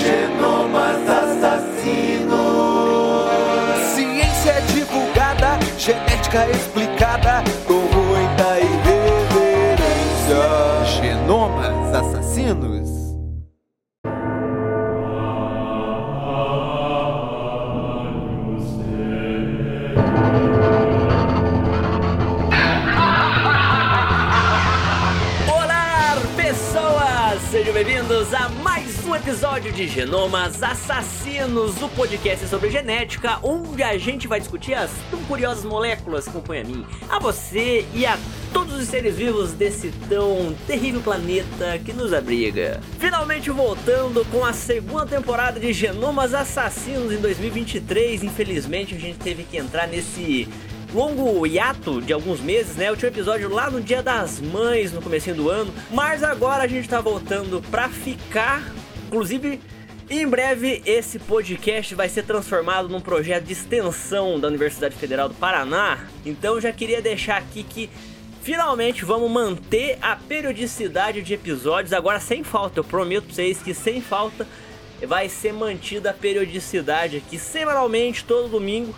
genomas assassinos. Ciência divulgada, genética explicada, episódio de Genomas Assassinos, o podcast sobre genética, onde a gente vai discutir as tão curiosas moléculas que compõem a mim, a você e a todos os seres vivos desse tão terrível planeta que nos abriga. Finalmente voltando com a segunda temporada de Genomas Assassinos em 2023. Infelizmente, a gente teve que entrar nesse longo hiato de alguns meses, né? O último episódio lá no Dia das Mães, no comecinho do ano. Mas agora a gente tá voltando pra ficar. Inclusive, em breve esse podcast vai ser transformado num projeto de extensão da Universidade Federal do Paraná. Então já queria deixar aqui que finalmente vamos manter a periodicidade de episódios agora sem falta. Eu prometo pra vocês que sem falta vai ser mantida a periodicidade aqui semanalmente todo domingo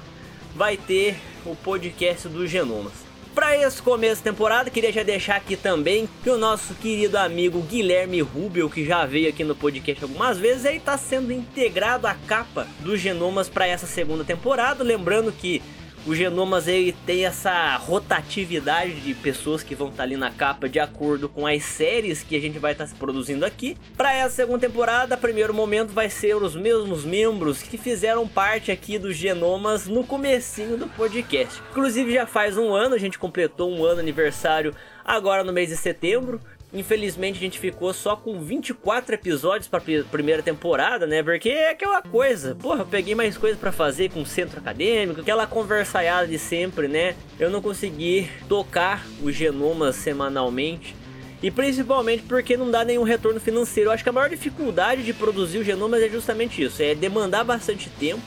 vai ter o podcast dos Genomas. Para esse começo de temporada, queria já deixar aqui também que o nosso querido amigo Guilherme Rubel, que já veio aqui no podcast algumas vezes, ele está sendo integrado à capa dos Genomas para essa segunda temporada. Lembrando que o Genomas ele tem essa rotatividade de pessoas que vão estar ali na capa de acordo com as séries que a gente vai estar produzindo aqui. Para essa segunda temporada, primeiro momento vai ser os mesmos membros que fizeram parte aqui dos Genomas no comecinho do podcast. Inclusive já faz um ano, a gente completou um ano aniversário agora no mês de setembro. Infelizmente a gente ficou só com 24 episódios para primeira temporada, né? Porque é aquela coisa, porra, eu peguei mais coisa para fazer com o centro acadêmico, aquela conversaiada de sempre, né? Eu não consegui tocar os genomas semanalmente. E principalmente porque não dá nenhum retorno financeiro. Eu acho que a maior dificuldade de produzir o genomas é justamente isso, é demandar bastante tempo,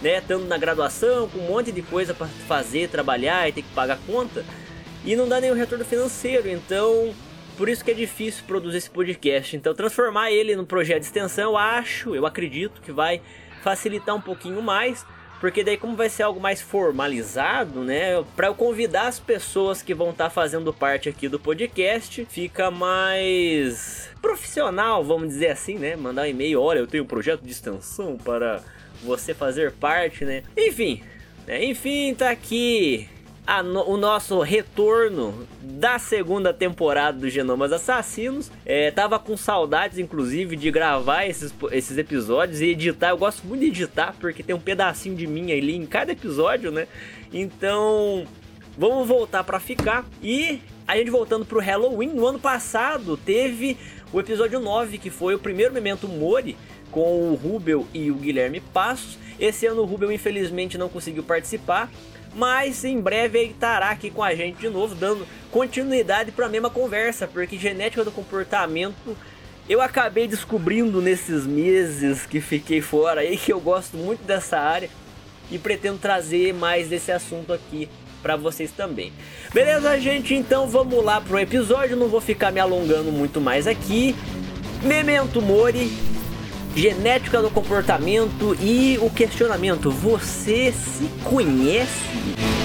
né? Estando na graduação, com um monte de coisa para fazer, trabalhar e ter que pagar conta. E não dá nenhum retorno financeiro, então por isso que é difícil produzir esse podcast. Então, transformar ele num projeto de extensão, eu acho, eu acredito que vai facilitar um pouquinho mais. Porque daí, como vai ser algo mais formalizado, né? Para eu convidar as pessoas que vão estar tá fazendo parte aqui do podcast, fica mais profissional, vamos dizer assim, né? Mandar um e-mail, olha, eu tenho um projeto de extensão para você fazer parte, né? Enfim, né? enfim, tá aqui no, o nosso retorno da segunda temporada do Genomas Assassinos. É, tava com saudades, inclusive, de gravar esses, esses episódios e editar. Eu gosto muito de editar, porque tem um pedacinho de mim ali em cada episódio, né? Então, vamos voltar para ficar. E a gente voltando pro Halloween, no ano passado teve o episódio 9, que foi o primeiro Memento Mori com o Rubel e o Guilherme Passos. Esse ano o Rubel infelizmente não conseguiu participar, mas em breve ele estará aqui com a gente de novo, dando continuidade para a mesma conversa, porque genética do comportamento eu acabei descobrindo nesses meses que fiquei fora aí que eu gosto muito dessa área e pretendo trazer mais desse assunto aqui para vocês também. Beleza, gente? Então vamos lá pro episódio, não vou ficar me alongando muito mais aqui. Memento Mori, genética do comportamento e o questionamento: você se conhece?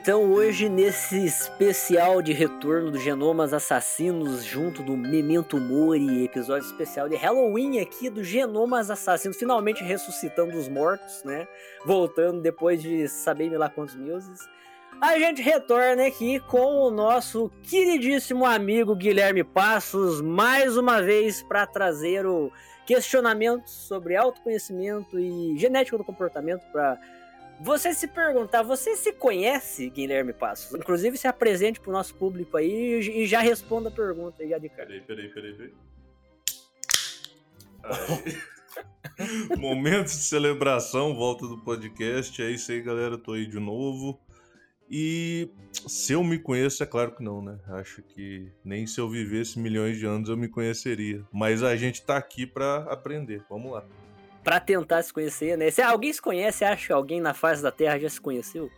Então hoje nesse especial de retorno do Genomas Assassinos junto do Memento Mori, episódio especial de Halloween aqui do Genomas Assassinos, finalmente ressuscitando os mortos, né? Voltando depois de saber lá quantos meses. A gente retorna aqui com o nosso queridíssimo amigo Guilherme Passos, mais uma vez para trazer o questionamento sobre autoconhecimento e genética do comportamento para você se perguntar, você se conhece, Guilherme Passos? Inclusive, se apresente pro nosso público aí e já responda a pergunta aí, já de cara. Peraí, peraí, peraí, peraí. Aí. Momento de celebração, volta do podcast. É isso aí, galera. Tô aí de novo. E se eu me conheço, é claro que não, né? Acho que nem se eu vivesse milhões de anos eu me conheceria. Mas a gente tá aqui para aprender. Vamos lá. Para tentar se conhecer, né? Se alguém se conhece, acha que alguém na face da Terra já se conheceu?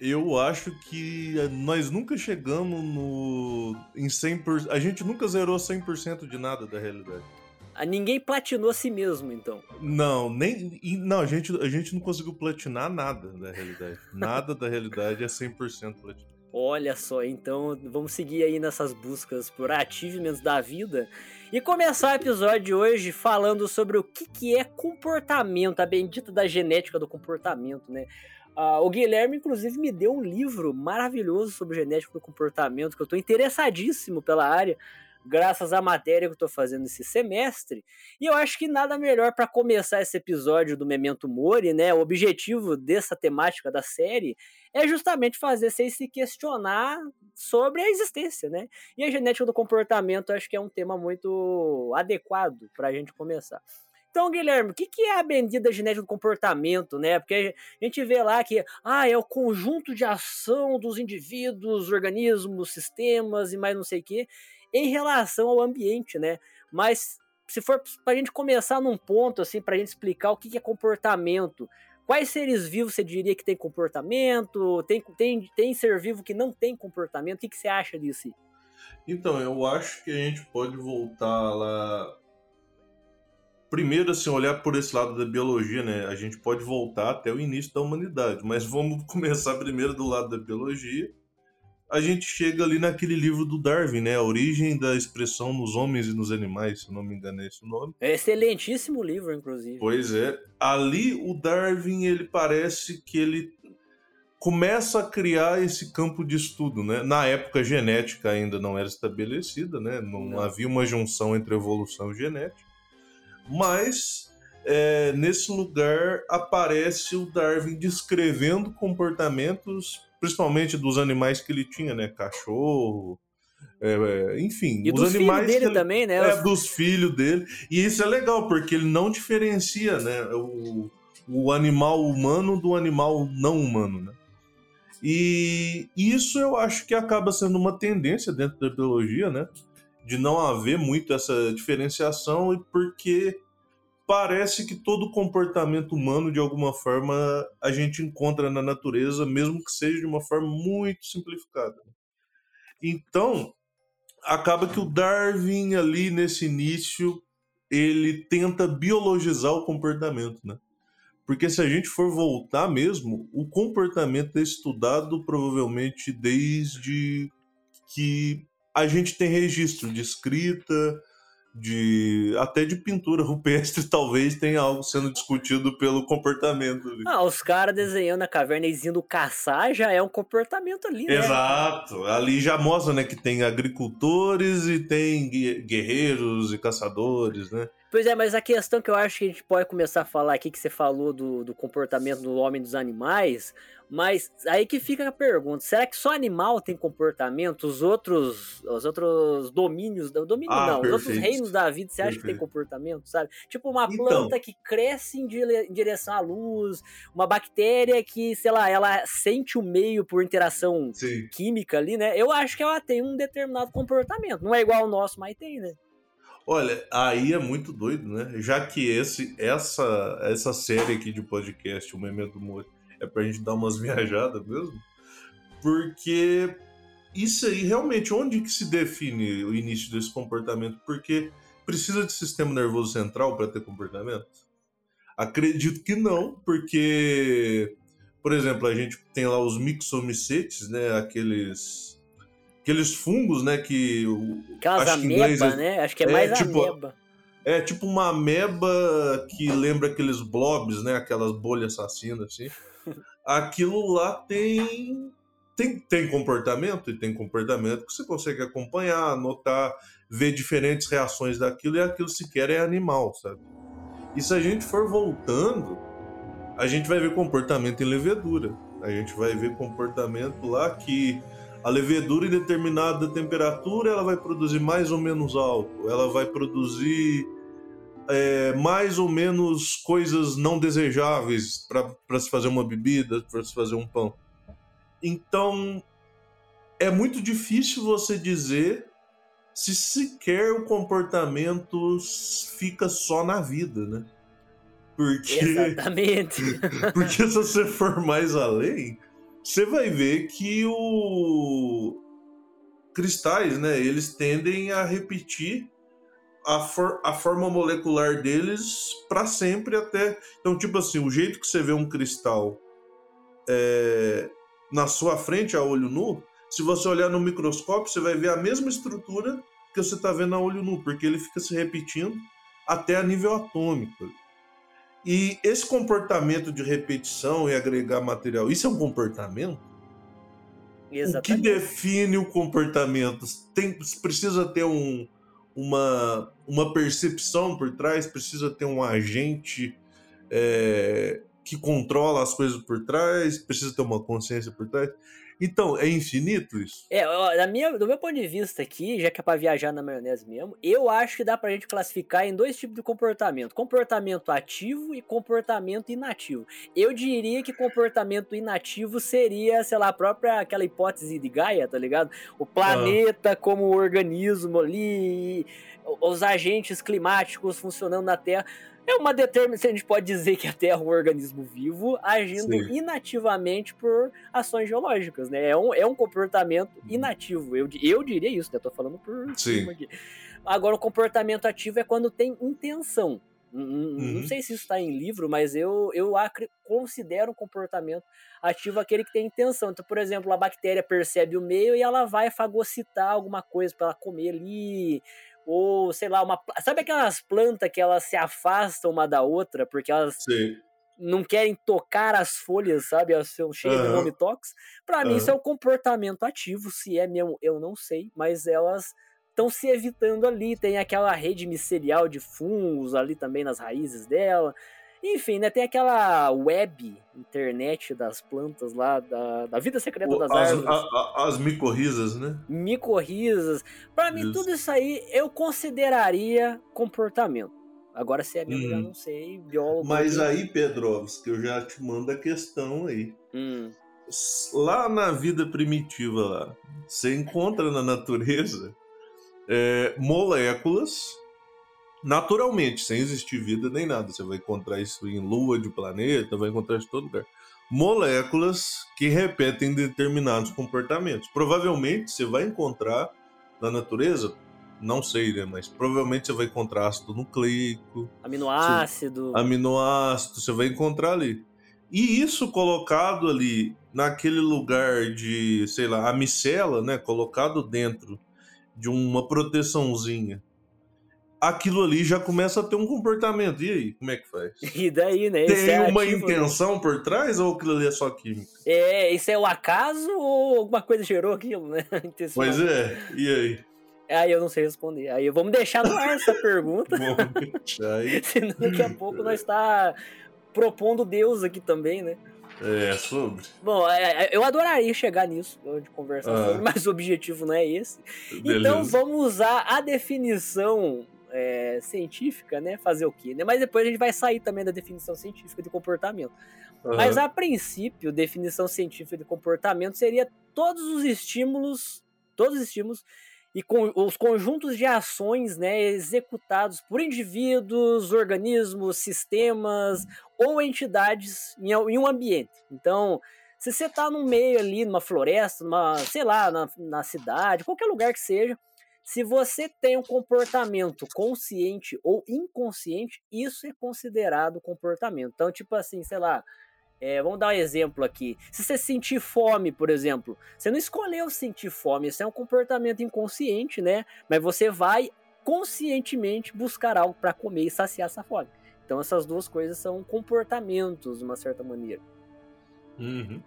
Eu acho que nós nunca chegamos no em 100%, a gente nunca zerou 100% de nada da realidade. Ninguém platinou a si mesmo, então. Não, nem. Não, a gente, a gente não conseguiu platinar nada da realidade. Nada da realidade é 100% platinado. Olha só, então vamos seguir aí nessas buscas por achievements da vida e começar o episódio de hoje falando sobre o que, que é comportamento, a bendita da genética do comportamento, né? Uh, o Guilherme, inclusive, me deu um livro maravilhoso sobre genética do comportamento, que eu estou interessadíssimo pela área graças à matéria que eu estou fazendo esse semestre. E eu acho que nada melhor para começar esse episódio do Memento Mori, né? O objetivo dessa temática da série é justamente fazer vocês se questionar sobre a existência, né? E a genética do comportamento acho que é um tema muito adequado para a gente começar. Então, Guilherme, o que, que é a bendita genética do comportamento, né? Porque a gente vê lá que ah, é o conjunto de ação dos indivíduos, organismos, sistemas e mais não sei o quê em relação ao ambiente, né? Mas se for para a gente começar num ponto, assim, para a gente explicar o que é comportamento, quais seres vivos você diria que tem comportamento? Tem, tem, tem ser vivo que não tem comportamento? O que, que você acha disso? Então, eu acho que a gente pode voltar lá. Primeiro, assim, olhar por esse lado da biologia, né? A gente pode voltar até o início da humanidade, mas vamos começar primeiro do lado da biologia a gente chega ali naquele livro do Darwin, né? A origem da expressão nos homens e nos animais, se não me engano é esse o nome. É excelentíssimo livro, inclusive. Pois é. Ali o Darwin, ele parece que ele começa a criar esse campo de estudo, né? Na época a genética ainda não era estabelecida, né? Não, não. havia uma junção entre evolução e genética. Mas é, nesse lugar aparece o Darwin descrevendo comportamentos principalmente dos animais que ele tinha, né? Cachorro, é, é enfim, e os animais dele ele, também, né? É, dos filhos dele. E isso é legal, porque ele não diferencia, né? O, o animal humano do animal não humano, né? E isso eu acho que acaba sendo uma tendência dentro da biologia, né? De não haver muito essa diferenciação, e porque parece que todo comportamento humano, de alguma forma, a gente encontra na natureza, mesmo que seja de uma forma muito simplificada. Então, acaba que o Darwin, ali nesse início, ele tenta biologizar o comportamento, né? Porque se a gente for voltar mesmo, o comportamento é estudado provavelmente desde que a gente tem registro de escrita, de até de pintura rupestre talvez tenha algo sendo discutido pelo comportamento ali. Ah, os caras desenhando na caverna e indo caçar já é um comportamento ali, né? Exato. Ali já mostra, né, que tem agricultores e tem guerreiros e caçadores, né? Pois é, mas a questão que eu acho que a gente pode começar a falar aqui, que você falou do, do comportamento do homem e dos animais, mas aí que fica a pergunta: será que só animal tem comportamento? Os outros, os outros domínios, domínio ah, não, perfeito. os outros reinos da vida, você acha perfeito. que tem comportamento, sabe? Tipo uma então, planta que cresce em, direção à luz, uma bactéria que, sei lá, ela sente o meio por interação sim. química ali, né? Eu acho que ela tem um determinado comportamento. Não é igual ao nosso, mas tem, né? Olha, aí é muito doido, né? Já que esse, essa, essa série aqui de podcast, o Memento Mori, é pra gente dar umas viajadas mesmo. Porque isso aí realmente, onde que se define o início desse comportamento? Porque precisa de sistema nervoso central para ter comportamento? Acredito que não, porque, por exemplo, a gente tem lá os mixomicetes, né? Aqueles aqueles fungos, né? Que Aquelas acho ameba, é né? Acho que é, é mais tipo, ameba. É tipo uma ameba que lembra aqueles blobs, né? Aquelas bolhas assassinas, assim aquilo lá tem, tem, tem comportamento, e tem comportamento que você consegue acompanhar, notar, ver diferentes reações daquilo, e aquilo sequer é animal, sabe? E se a gente for voltando, a gente vai ver comportamento em levedura. A gente vai ver comportamento lá que a levedura em determinada temperatura ela vai produzir mais ou menos álcool, ela vai produzir é, mais ou menos coisas não desejáveis para se fazer uma bebida, para se fazer um pão. Então, é muito difícil você dizer se sequer o comportamento fica só na vida, né? Porque, Exatamente. porque se você for mais além, você vai ver que o cristais, né, eles tendem a repetir a, for a forma molecular deles para sempre até. Então, tipo assim, o jeito que você vê um cristal é, na sua frente a olho nu, se você olhar no microscópio, você vai ver a mesma estrutura que você está vendo a olho nu, porque ele fica se repetindo até a nível atômico. E esse comportamento de repetição e agregar material, isso é um comportamento? Exatamente. O que define o comportamento? Tem, precisa ter um, uma, uma percepção por trás, precisa ter um agente é, que controla as coisas por trás, precisa ter uma consciência por trás. Então, é infinito isso? É, ó, na minha, do meu ponto de vista aqui, já que é pra viajar na maionese mesmo, eu acho que dá pra gente classificar em dois tipos de comportamento: comportamento ativo e comportamento inativo. Eu diria que comportamento inativo seria, sei lá, a própria aquela hipótese de Gaia, tá ligado? O planeta ah. como organismo ali, os agentes climáticos funcionando na Terra. É uma determinação, a gente pode dizer que a Terra é um organismo vivo agindo Sim. inativamente por ações geológicas, né? É um, é um comportamento uhum. inativo. Eu, eu diria isso, né? Tô falando por Sim. cima aqui. Agora, o comportamento ativo é quando tem intenção. Uhum. Não sei se isso está em livro, mas eu, eu considero um comportamento ativo aquele que tem intenção. Então, por exemplo, a bactéria percebe o meio e ela vai fagocitar alguma coisa para ela comer ali, ou sei lá, uma. Sabe aquelas plantas que elas se afastam uma da outra porque elas Sim. não querem tocar as folhas, sabe? Elas são cheias uhum. de vomitox. Pra uhum. mim, isso é o um comportamento ativo. Se é mesmo, eu não sei, mas elas estão se evitando ali. Tem aquela rede micelial de fungos ali também nas raízes dela. Enfim, né? Tem aquela web, internet das plantas lá, da, da vida secreta das as, árvores. A, a, as micorrizas, né? Micorrizas. Para mim, tudo isso aí eu consideraria comportamento. Agora, se é mesmo, hum. já não sei. Biólogo. Mas aí, Pedrovski, eu já te mando a questão aí. Hum. Lá na vida primitiva, lá, você encontra na natureza é, moléculas naturalmente, sem existir vida nem nada. Você vai encontrar isso em lua de planeta, vai encontrar isso em todo lugar. Moléculas que repetem determinados comportamentos. Provavelmente você vai encontrar na natureza, não sei, né? Mas provavelmente você vai encontrar ácido nucleico, aminoácido, você, aminoácido, você vai encontrar ali. E isso colocado ali naquele lugar de, sei lá, a micela, né? Colocado dentro de uma proteçãozinha aquilo ali já começa a ter um comportamento. E aí, como é que faz? E daí, né? Tem é uma ativo, né? intenção né? por trás ou aquilo ali é só química? É, isso é o acaso ou alguma coisa gerou aquilo, né? Pois é, e aí? Aí eu não sei responder. Aí vamos deixar no ar essa pergunta. vamos deixar aí. Senão daqui a pouco nós está propondo Deus aqui também, né? É, sobre. Bom, é, é, eu adoraria chegar nisso, de conversar ah. sobre, mas o objetivo não é esse. Beleza. Então vamos usar a definição é, científica, né? Fazer o quê? Né? Mas depois a gente vai sair também da definição científica de comportamento. Uhum. Mas a princípio, definição científica de comportamento seria todos os estímulos, todos os estímulos e com os conjuntos de ações né, executados por indivíduos, organismos, sistemas ou entidades em, em um ambiente. Então, se você está no meio ali, numa floresta, numa, sei lá, na, na cidade, qualquer lugar que seja, se você tem um comportamento consciente ou inconsciente, isso é considerado comportamento. Então, tipo assim, sei lá, é, vamos dar um exemplo aqui. Se você sentir fome, por exemplo, você não escolheu sentir fome, isso é um comportamento inconsciente, né? Mas você vai conscientemente buscar algo para comer e saciar essa fome. Então, essas duas coisas são comportamentos, de uma certa maneira. Uhum.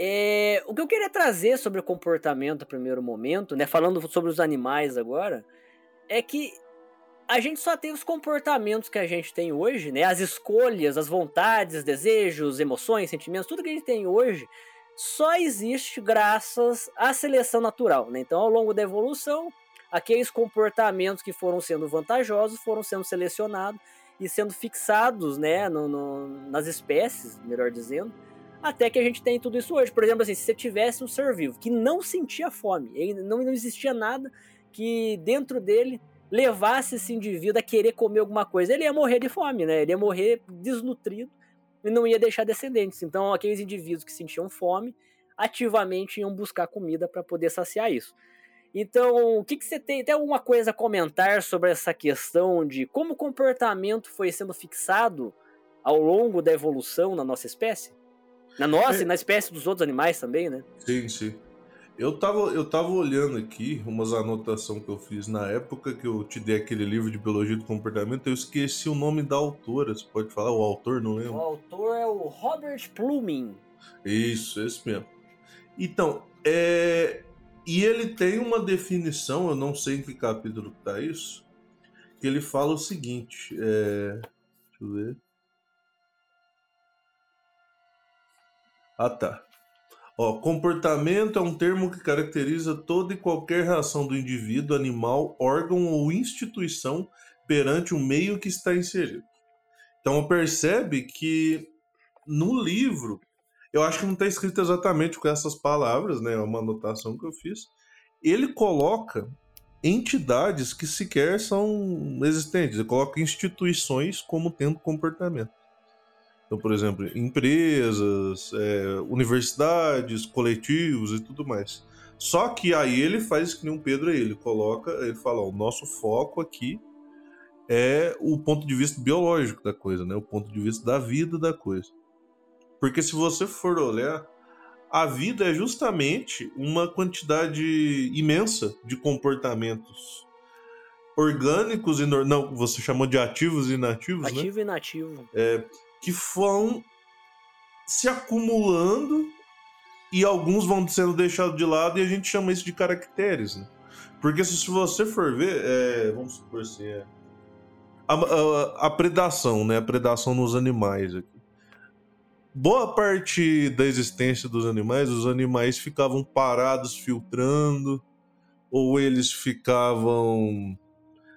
É, o que eu queria trazer sobre o comportamento no primeiro momento, né, falando sobre os animais agora, é que a gente só tem os comportamentos que a gente tem hoje, né, as escolhas, as vontades, desejos, emoções, sentimentos, tudo que a gente tem hoje só existe graças à seleção natural. Né? Então, ao longo da evolução, aqueles comportamentos que foram sendo vantajosos foram sendo selecionados e sendo fixados né, no, no, nas espécies, melhor dizendo, até que a gente tem tudo isso hoje. Por exemplo, assim, se você tivesse um ser vivo que não sentia fome, não, não existia nada que dentro dele levasse esse indivíduo a querer comer alguma coisa, ele ia morrer de fome, né? Ele ia morrer desnutrido e não ia deixar descendentes. Então, aqueles indivíduos que sentiam fome ativamente iam buscar comida para poder saciar isso. Então, o que, que você tem? Tem alguma coisa a comentar sobre essa questão de como o comportamento foi sendo fixado ao longo da evolução na nossa espécie? Na nossa é. e na espécie dos outros animais também, né? Sim, sim. Eu tava, eu tava olhando aqui umas anotações que eu fiz na época que eu te dei aquele livro de Biologia do Comportamento. Eu esqueci o nome da autora. Você pode falar? O autor, não lembro. O autor é o Robert Plumin. Isso, esse mesmo. Então, é... e ele tem uma definição, eu não sei em que capítulo está isso, que ele fala o seguinte: é... deixa eu ver. Ah, tá. Ó, comportamento é um termo que caracteriza toda e qualquer reação do indivíduo, animal, órgão ou instituição perante o meio que está inserido. Então percebe que no livro, eu acho que não está escrito exatamente com essas palavras, né? É uma anotação que eu fiz. Ele coloca entidades que sequer são existentes, ele coloca instituições como tendo comportamento. Então, por exemplo, empresas, é, universidades, coletivos e tudo mais. Só que aí ele faz que nem um Pedro ele coloca, ele fala, ó, o nosso foco aqui é o ponto de vista biológico da coisa, né? O ponto de vista da vida da coisa. Porque se você for olhar, a vida é justamente uma quantidade imensa de comportamentos orgânicos e não, você chamou de ativos e inativos, Ativo né? Ativo e inativo. É, que vão se acumulando e alguns vão sendo deixados de lado e a gente chama isso de caracteres, né? Porque se você for ver, é, vamos supor assim, é, a, a, a, predação, né? A predação nos animais aqui. Boa parte da existência dos animais, os animais ficavam parados filtrando, ou eles ficavam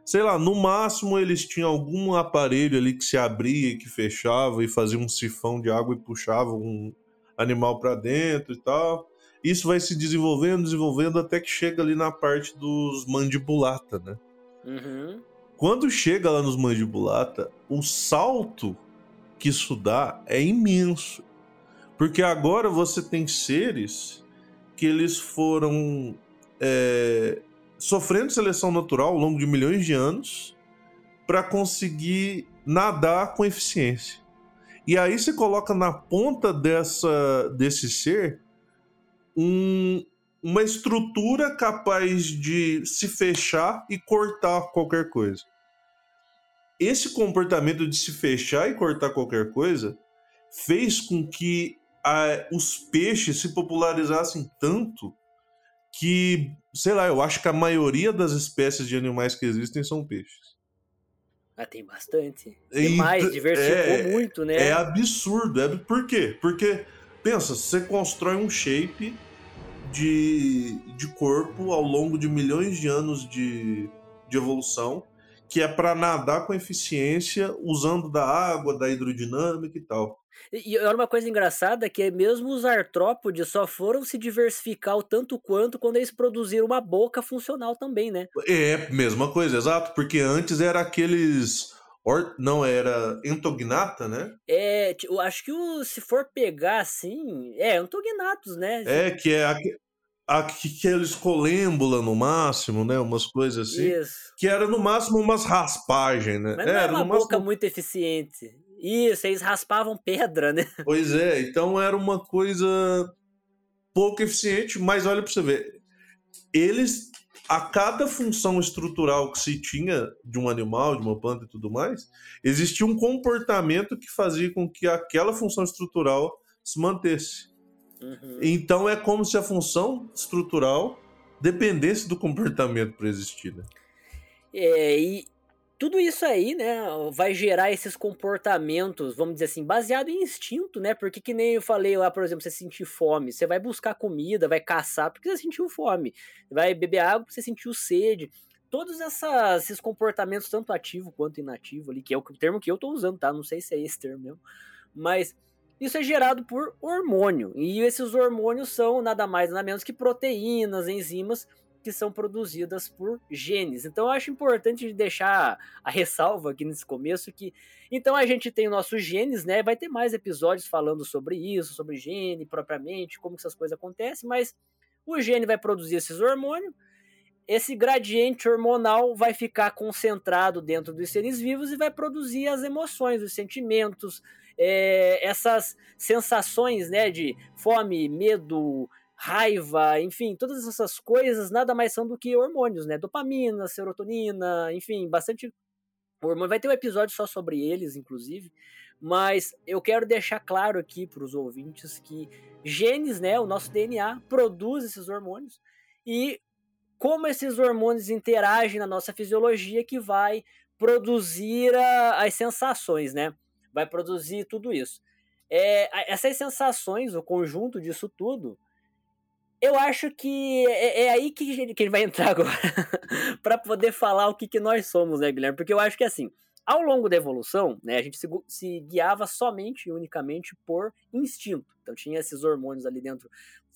sei lá, no máximo eles tinham algum aparelho ali que se abria e que fechava e fazia um sifão de água e puxava um animal para dentro e tal. Isso vai se desenvolvendo, desenvolvendo até que chega ali na parte dos mandibulata, né? Uhum. Quando chega lá nos mandibulata, o salto que isso dá é imenso. Porque agora você tem seres que eles foram é, sofrendo seleção natural ao longo de milhões de anos para conseguir nadar com eficiência. E aí você coloca na ponta dessa, desse ser um, uma estrutura capaz de se fechar e cortar qualquer coisa. Esse comportamento de se fechar e cortar qualquer coisa fez com que a, os peixes se popularizassem tanto que, sei lá, eu acho que a maioria das espécies de animais que existem são peixes. Ah, tem bastante. Demais, e, diversificou é, muito, né? É absurdo. É, por quê? Porque, pensa, você constrói um shape de, de corpo ao longo de milhões de anos de, de evolução, que é para nadar com eficiência, usando da água, da hidrodinâmica e tal. E, olha uma coisa engraçada que é mesmo os artrópodes só foram se diversificar o tanto quanto quando eles produziram uma boca funcional também, né? É, mesma coisa, exato, porque antes era aqueles Or, não, era entognata, né? É, eu acho que o, se for pegar assim, é, entognatos, né? É, que é aqueles colêmbula no máximo, né? Umas coisas assim. Isso. Que era no máximo umas raspagens, né? Mas não era uma boca máximo... muito eficiente. Isso, eles raspavam pedra, né? Pois é, então era uma coisa pouco eficiente, mas olha para você ver. Eles, a cada função estrutural que se tinha de um animal, de uma planta e tudo mais, existia um comportamento que fazia com que aquela função estrutural se mantesse. Uhum. Então é como se a função estrutural dependesse do comportamento para existir, né? É, e tudo isso aí, né, vai gerar esses comportamentos, vamos dizer assim, baseado em instinto, né? Porque que nem eu falei lá, por exemplo, você sentir fome, você vai buscar comida, vai caçar porque você sentiu fome, vai beber água porque você sentiu sede. Todos essas, esses comportamentos, tanto ativo quanto inativo ali, que é o termo que eu tô usando, tá? Não sei se é esse termo mesmo. Mas isso é gerado por hormônio. E esses hormônios são nada mais nada menos que proteínas, enzimas que são produzidas por genes. Então eu acho importante deixar a ressalva aqui nesse começo que então a gente tem nossos genes, né? Vai ter mais episódios falando sobre isso, sobre gene propriamente, como que essas coisas acontecem, mas o gene vai produzir esses hormônios. Esse gradiente hormonal vai ficar concentrado dentro dos seres vivos e vai produzir as emoções, os sentimentos, é, essas sensações né, de fome, medo, raiva, enfim, todas essas coisas nada mais são do que hormônios, né? Dopamina, serotonina, enfim, bastante hormônio. Vai ter um episódio só sobre eles, inclusive. Mas eu quero deixar claro aqui para os ouvintes que genes, né, o nosso DNA, produz esses hormônios e como esses hormônios interagem na nossa fisiologia que vai produzir a, as sensações, né? Vai produzir tudo isso. É, essas sensações, o conjunto disso tudo, eu acho que é, é aí que, que ele vai entrar agora para poder falar o que, que nós somos, né, Guilherme? Porque eu acho que assim, ao longo da evolução, né, a gente se, se guiava somente e unicamente por instinto. Então tinha esses hormônios ali dentro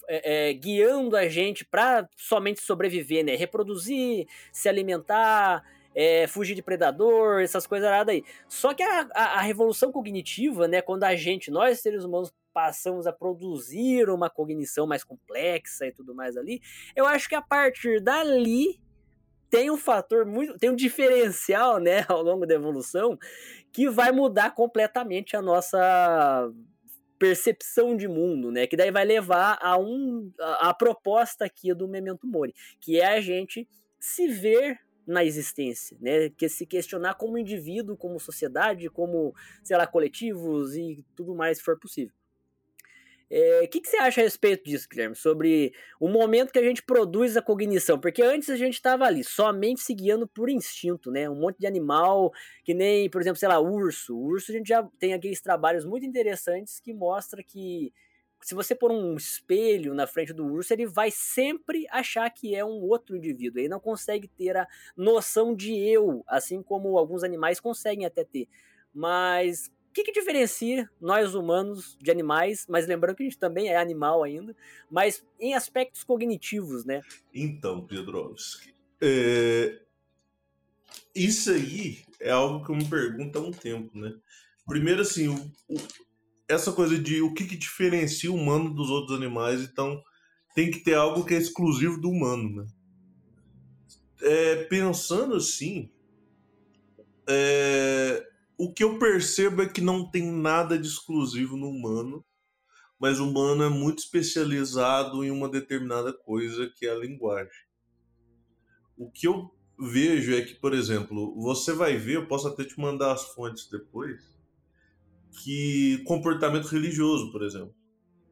é, é, guiando a gente para somente sobreviver, né? Reproduzir, se alimentar, é, fugir de predador, essas coisas aí. Só que a, a, a, revolução cognitiva, né, quando a gente, nós seres humanos, passamos a produzir uma cognição mais complexa e tudo mais ali, eu acho que a partir dali tem um fator muito, tem um diferencial, né, ao longo da evolução, que vai mudar completamente a nossa percepção de mundo, né? Que daí vai levar a um a, a proposta aqui do Memento Mori, que é a gente se ver na existência, né? Que se questionar como indivíduo, como sociedade, como, sei lá, coletivos e tudo mais se for possível. O é, que, que, você acha a respeito disso, Guilherme? Sobre o momento que a gente produz a cognição? Porque antes a gente estava ali somente se guiando por instinto, né? Um monte de animal, que nem, por exemplo, sei lá, urso. O urso a gente já tem aqueles trabalhos muito interessantes que mostra que se você pôr um espelho na frente do urso, ele vai sempre achar que é um outro indivíduo. Ele não consegue ter a noção de eu, assim como alguns animais conseguem até ter. Mas que, que diferencia nós humanos de animais? Mas lembrando que a gente também é animal ainda, mas em aspectos cognitivos, né? Então, Pedrovski, é... isso aí é algo que eu me pergunto há um tempo, né? Primeiro, assim, o, essa coisa de o que, que diferencia o humano dos outros animais, então tem que ter algo que é exclusivo do humano, né? É, pensando assim, é, o que eu percebo é que não tem nada de exclusivo no humano, mas o humano é muito especializado em uma determinada coisa que é a linguagem. O que eu vejo é que, por exemplo, você vai ver, eu posso até te mandar as fontes depois, que comportamento religioso, por exemplo.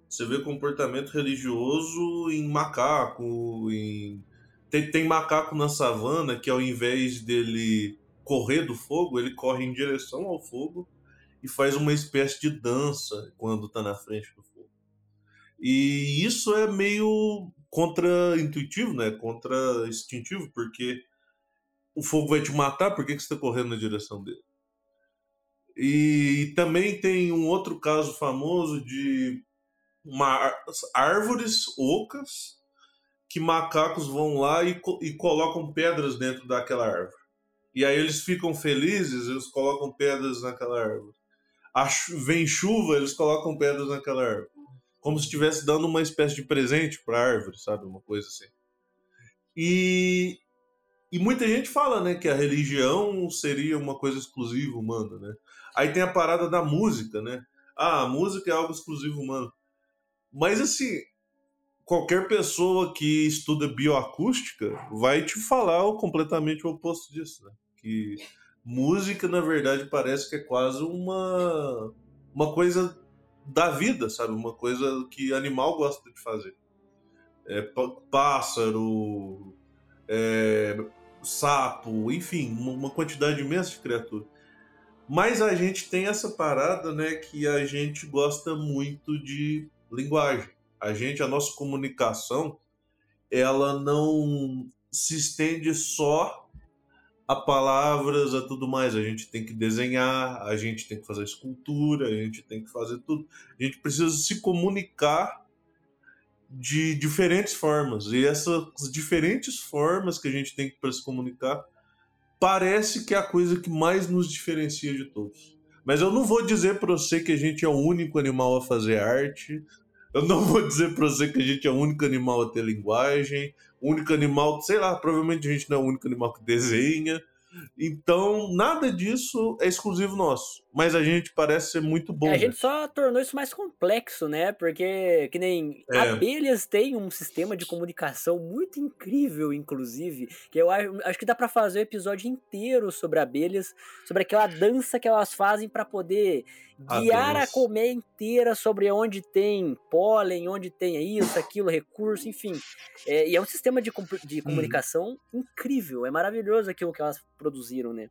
Você vê comportamento religioso em macaco, em... Tem, tem macaco na savana que ao invés dele correr do fogo, ele corre em direção ao fogo e faz uma espécie de dança quando está na frente do fogo. E isso é meio contra-intuitivo, né? Contra-instintivo, porque o fogo vai te matar, por que, que você está correndo na direção dele? E também tem um outro caso famoso de uma, árvores ocas que macacos vão lá e, e colocam pedras dentro daquela árvore. E aí eles ficam felizes, eles colocam pedras naquela árvore. Vem chuva, eles colocam pedras naquela árvore. Como se estivesse dando uma espécie de presente para a árvore, sabe? Uma coisa assim. E, e muita gente fala né, que a religião seria uma coisa exclusiva humana, né? Aí tem a parada da música, né? Ah, a música é algo exclusivo humano. Mas assim, qualquer pessoa que estuda bioacústica vai te falar completamente o oposto disso, né? Que música, na verdade, parece que é quase uma, uma coisa da vida, sabe? Uma coisa que animal gosta de fazer. É, pássaro, é, sapo, enfim, uma quantidade imensa de criatura. Mas a gente tem essa parada, né, que a gente gosta muito de linguagem. A gente, a nossa comunicação, ela não se estende só a palavras, a tudo mais. A gente tem que desenhar, a gente tem que fazer escultura, a gente tem que fazer tudo. A gente precisa se comunicar de diferentes formas. E essas diferentes formas que a gente tem para se comunicar parece que é a coisa que mais nos diferencia de todos. Mas eu não vou dizer para você que a gente é o único animal a fazer arte. Eu não vou dizer para você que a gente é o único animal a ter linguagem, o único animal, sei lá, provavelmente a gente não é o único animal que desenha. Então, nada disso é exclusivo nosso. Mas a gente parece ser muito bom. É, a gente só tornou isso mais complexo, né? Porque, que nem é. abelhas têm um sistema de comunicação muito incrível, inclusive. Que eu acho, acho que dá para fazer um episódio inteiro sobre abelhas, sobre aquela dança que elas fazem para poder guiar a, a colmeia inteira sobre onde tem pólen, onde tem isso, aquilo, recurso, enfim. É, e é um sistema de, de uhum. comunicação hum. incrível. É maravilhoso aquilo que elas produziram, né?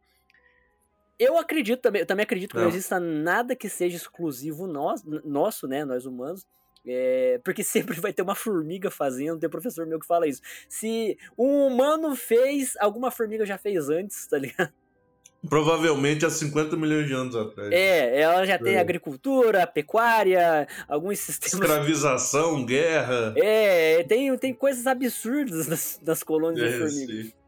Eu acredito também, eu também acredito que não, não exista nada que seja exclusivo nós, nosso, né, nós humanos. É, porque sempre vai ter uma formiga fazendo, tem um professor meu que fala isso. Se um humano fez, alguma formiga já fez antes, tá ligado? Provavelmente há 50 milhões de anos atrás. É, ela já tem é. agricultura, pecuária, alguns sistemas. Escravização, guerra. É, tem, tem coisas absurdas nas, nas colônias é, de formigas.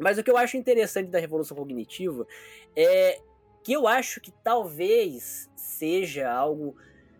Mas o que eu acho interessante da revolução cognitiva é que eu acho que talvez seja algo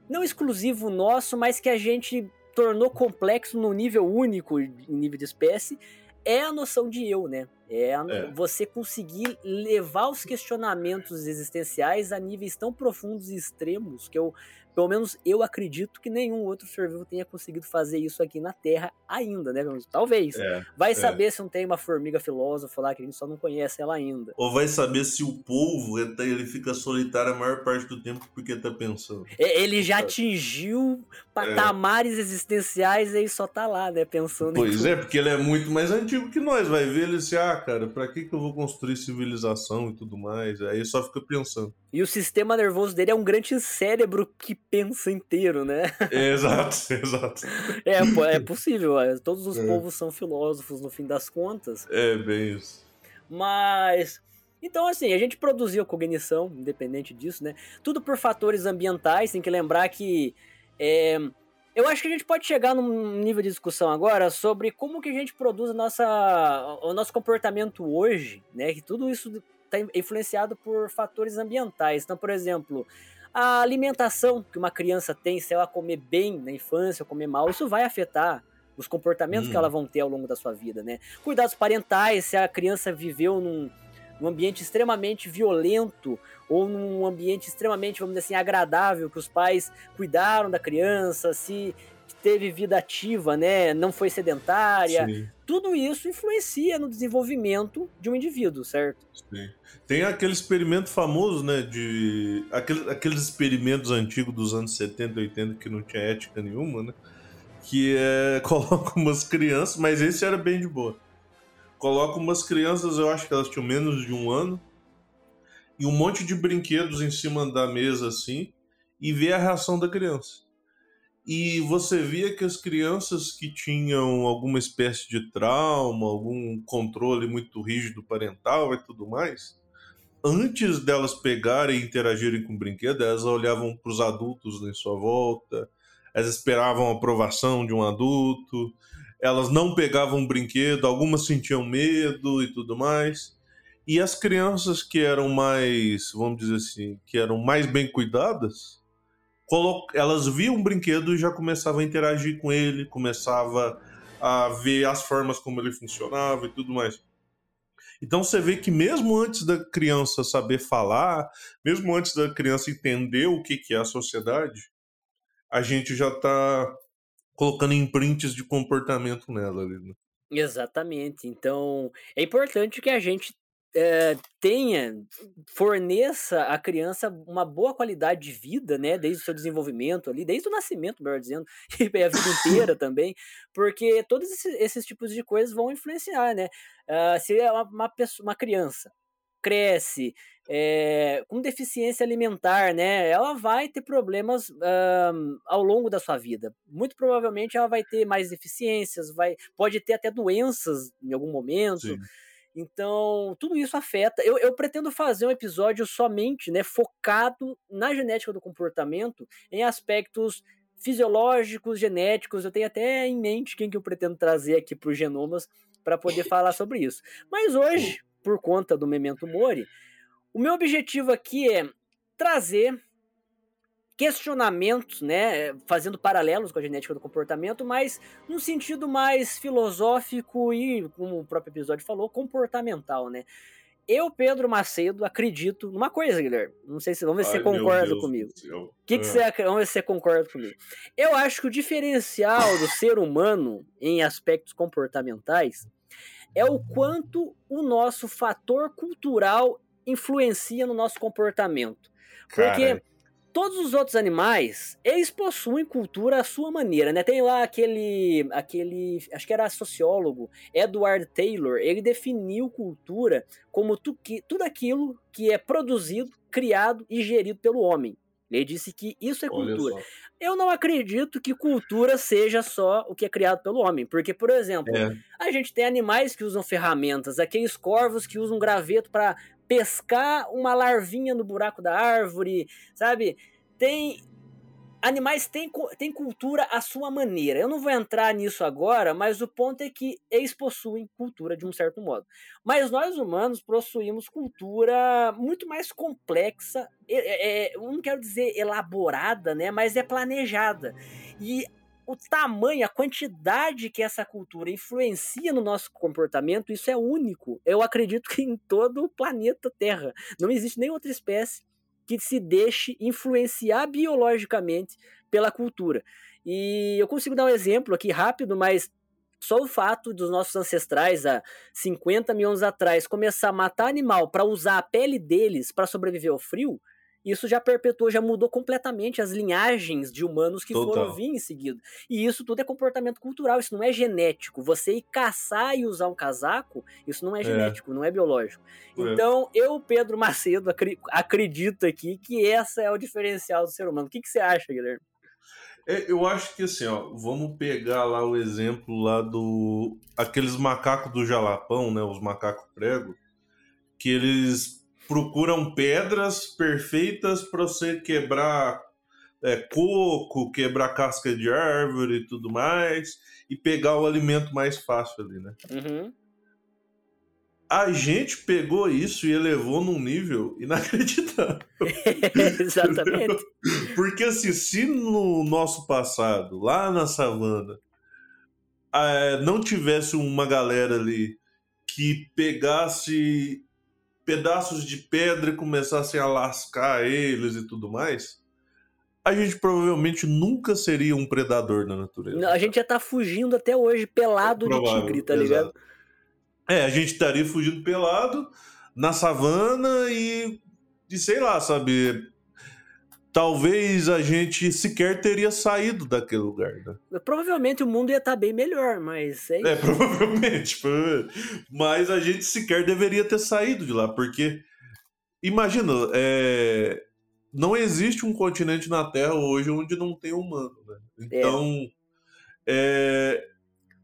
não exclusivo nosso, mas que a gente tornou complexo no nível único, em nível de espécie, é a noção de eu, né? É, é, você conseguir levar os questionamentos existenciais a níveis tão profundos e extremos que eu pelo menos eu acredito que nenhum outro ser vivo tenha conseguido fazer isso aqui na Terra ainda, né? Talvez. É, vai é. saber se não tem uma formiga filósofa lá que a gente só não conhece ela ainda. Ou vai saber se o polvo ele fica solitário a maior parte do tempo porque tá pensando. É, ele já atingiu patamares é. existenciais e aí só tá lá, né? Pensando. Pois é, porque ele é muito mais antigo que nós. Vai ver ele se, ah, cara, pra que, que eu vou construir civilização e tudo mais? Aí só fica pensando. E o sistema nervoso dele é um grande cérebro que pensa inteiro, né? Exato, exato. É, é possível, todos os é. povos são filósofos no fim das contas. É, bem isso. Mas. Então, assim, a gente produziu cognição, independente disso, né? Tudo por fatores ambientais, tem que lembrar que. É, eu acho que a gente pode chegar num nível de discussão agora sobre como que a gente produz a nossa, o nosso comportamento hoje, né? Que tudo isso está influenciado por fatores ambientais. Então, por exemplo, a alimentação que uma criança tem, se ela comer bem na infância ou comer mal, isso vai afetar os comportamentos hum. que ela vão ter ao longo da sua vida, né? Cuidados parentais, se a criança viveu num, num ambiente extremamente violento ou num ambiente extremamente, vamos dizer assim, agradável, que os pais cuidaram da criança, se teve vida ativa, né? Não foi sedentária. Sim. Tudo isso influencia no desenvolvimento de um indivíduo, certo? Sim. Tem aquele experimento famoso, né? De. Aqueles, aqueles experimentos antigos dos anos 70, 80 que não tinha ética nenhuma, né? Que é. Coloca umas crianças, mas esse era bem de boa. Coloca umas crianças, eu acho que elas tinham menos de um ano, e um monte de brinquedos em cima da mesa assim, e vê a reação da criança e você via que as crianças que tinham alguma espécie de trauma, algum controle muito rígido parental e tudo mais, antes delas pegarem e interagirem com o brinquedo, elas olhavam para os adultos em sua volta, elas esperavam a aprovação de um adulto, elas não pegavam brinquedo, algumas sentiam medo e tudo mais. E as crianças que eram mais, vamos dizer assim, que eram mais bem cuidadas, elas viam um brinquedo e já começavam a interagir com ele, começava a ver as formas como ele funcionava e tudo mais. Então você vê que mesmo antes da criança saber falar, mesmo antes da criança entender o que é a sociedade, a gente já está colocando imprints de comportamento nela ali. Né? Exatamente. Então é importante que a gente é, tenha, forneça à criança uma boa qualidade de vida, né, desde o seu desenvolvimento ali, desde o nascimento, melhor dizendo, e a vida inteira também, porque todos esses, esses, tipos de coisas vão influenciar, né, uh, se é uma, uma, pessoa, uma criança cresce é, com deficiência alimentar, né, ela vai ter problemas uh, ao longo da sua vida. Muito provavelmente ela vai ter mais deficiências, vai, pode ter até doenças em algum momento. Sim. Então, tudo isso afeta. Eu, eu, pretendo fazer um episódio somente né, focado na genética do comportamento, em aspectos fisiológicos, genéticos. Eu tenho até em mente quem que eu pretendo trazer aqui para os genomas para poder falar sobre isso. Mas hoje, por conta do Memento Mori, o meu objetivo aqui é trazer questionamentos, né, fazendo paralelos com a genética do comportamento, mas num sentido mais filosófico e, como o próprio episódio falou, comportamental, né? Eu, Pedro Macedo, acredito numa coisa, Guilherme. Não sei se vamos ver se Ai, você concorda comigo. O que, que ah. você vamos ver se você concorda comigo. Eu acho que o diferencial do ser humano em aspectos comportamentais é o quanto o nosso fator cultural influencia no nosso comportamento. Porque Cara Todos os outros animais, eles possuem cultura à sua maneira, né? Tem lá aquele, aquele, acho que era sociólogo, Edward Taylor, ele definiu cultura como tu, que, tudo aquilo que é produzido, criado e gerido pelo homem. Ele disse que isso é cultura. Eu não acredito que cultura seja só o que é criado pelo homem, porque, por exemplo, é. a gente tem animais que usam ferramentas, aqueles corvos que usam graveto para pescar uma larvinha no buraco da árvore, sabe? Tem animais têm, têm cultura à sua maneira. Eu não vou entrar nisso agora, mas o ponto é que eles possuem cultura de um certo modo. Mas nós humanos possuímos cultura muito mais complexa, é, é, eu não quero dizer elaborada, né? Mas é planejada. E o tamanho, a quantidade que essa cultura influencia no nosso comportamento, isso é único. Eu acredito que em todo o planeta Terra não existe nenhuma outra espécie que se deixe influenciar biologicamente pela cultura. E eu consigo dar um exemplo aqui rápido, mas só o fato dos nossos ancestrais há 50 mil anos atrás começar a matar animal para usar a pele deles para sobreviver ao frio, isso já perpetuou, já mudou completamente as linhagens de humanos que Total. foram vir em seguida. E isso tudo é comportamento cultural, isso não é genético. Você ir caçar e usar um casaco, isso não é, é. genético, não é biológico. É. Então, eu, Pedro Macedo, acredito aqui que essa é o diferencial do ser humano. O que, que você acha, Guilherme? É, eu acho que assim, ó, vamos pegar lá o exemplo lá do aqueles macacos do Jalapão, né, os macacos prego, que eles procuram pedras perfeitas para você quebrar é, coco, quebrar casca de árvore e tudo mais, e pegar o alimento mais fácil ali, né? Uhum. A gente pegou isso e elevou num nível inacreditável. Exatamente. Porque assim, se no nosso passado, lá na savana, é, não tivesse uma galera ali que pegasse pedaços de pedra e começassem a lascar eles e tudo mais, a gente provavelmente nunca seria um predador na natureza. Não, a gente já tá fugindo até hoje pelado de tigre, tá ligado? Exato. É, a gente estaria fugindo pelado na savana e, e sei lá, sabe, talvez a gente sequer teria saído daquele lugar. Né? Provavelmente o mundo ia estar tá bem melhor, mas é, é provavelmente, Mas a gente sequer deveria ter saído de lá, porque imagina, é... não existe um continente na Terra hoje onde não tem humano, né? Então é.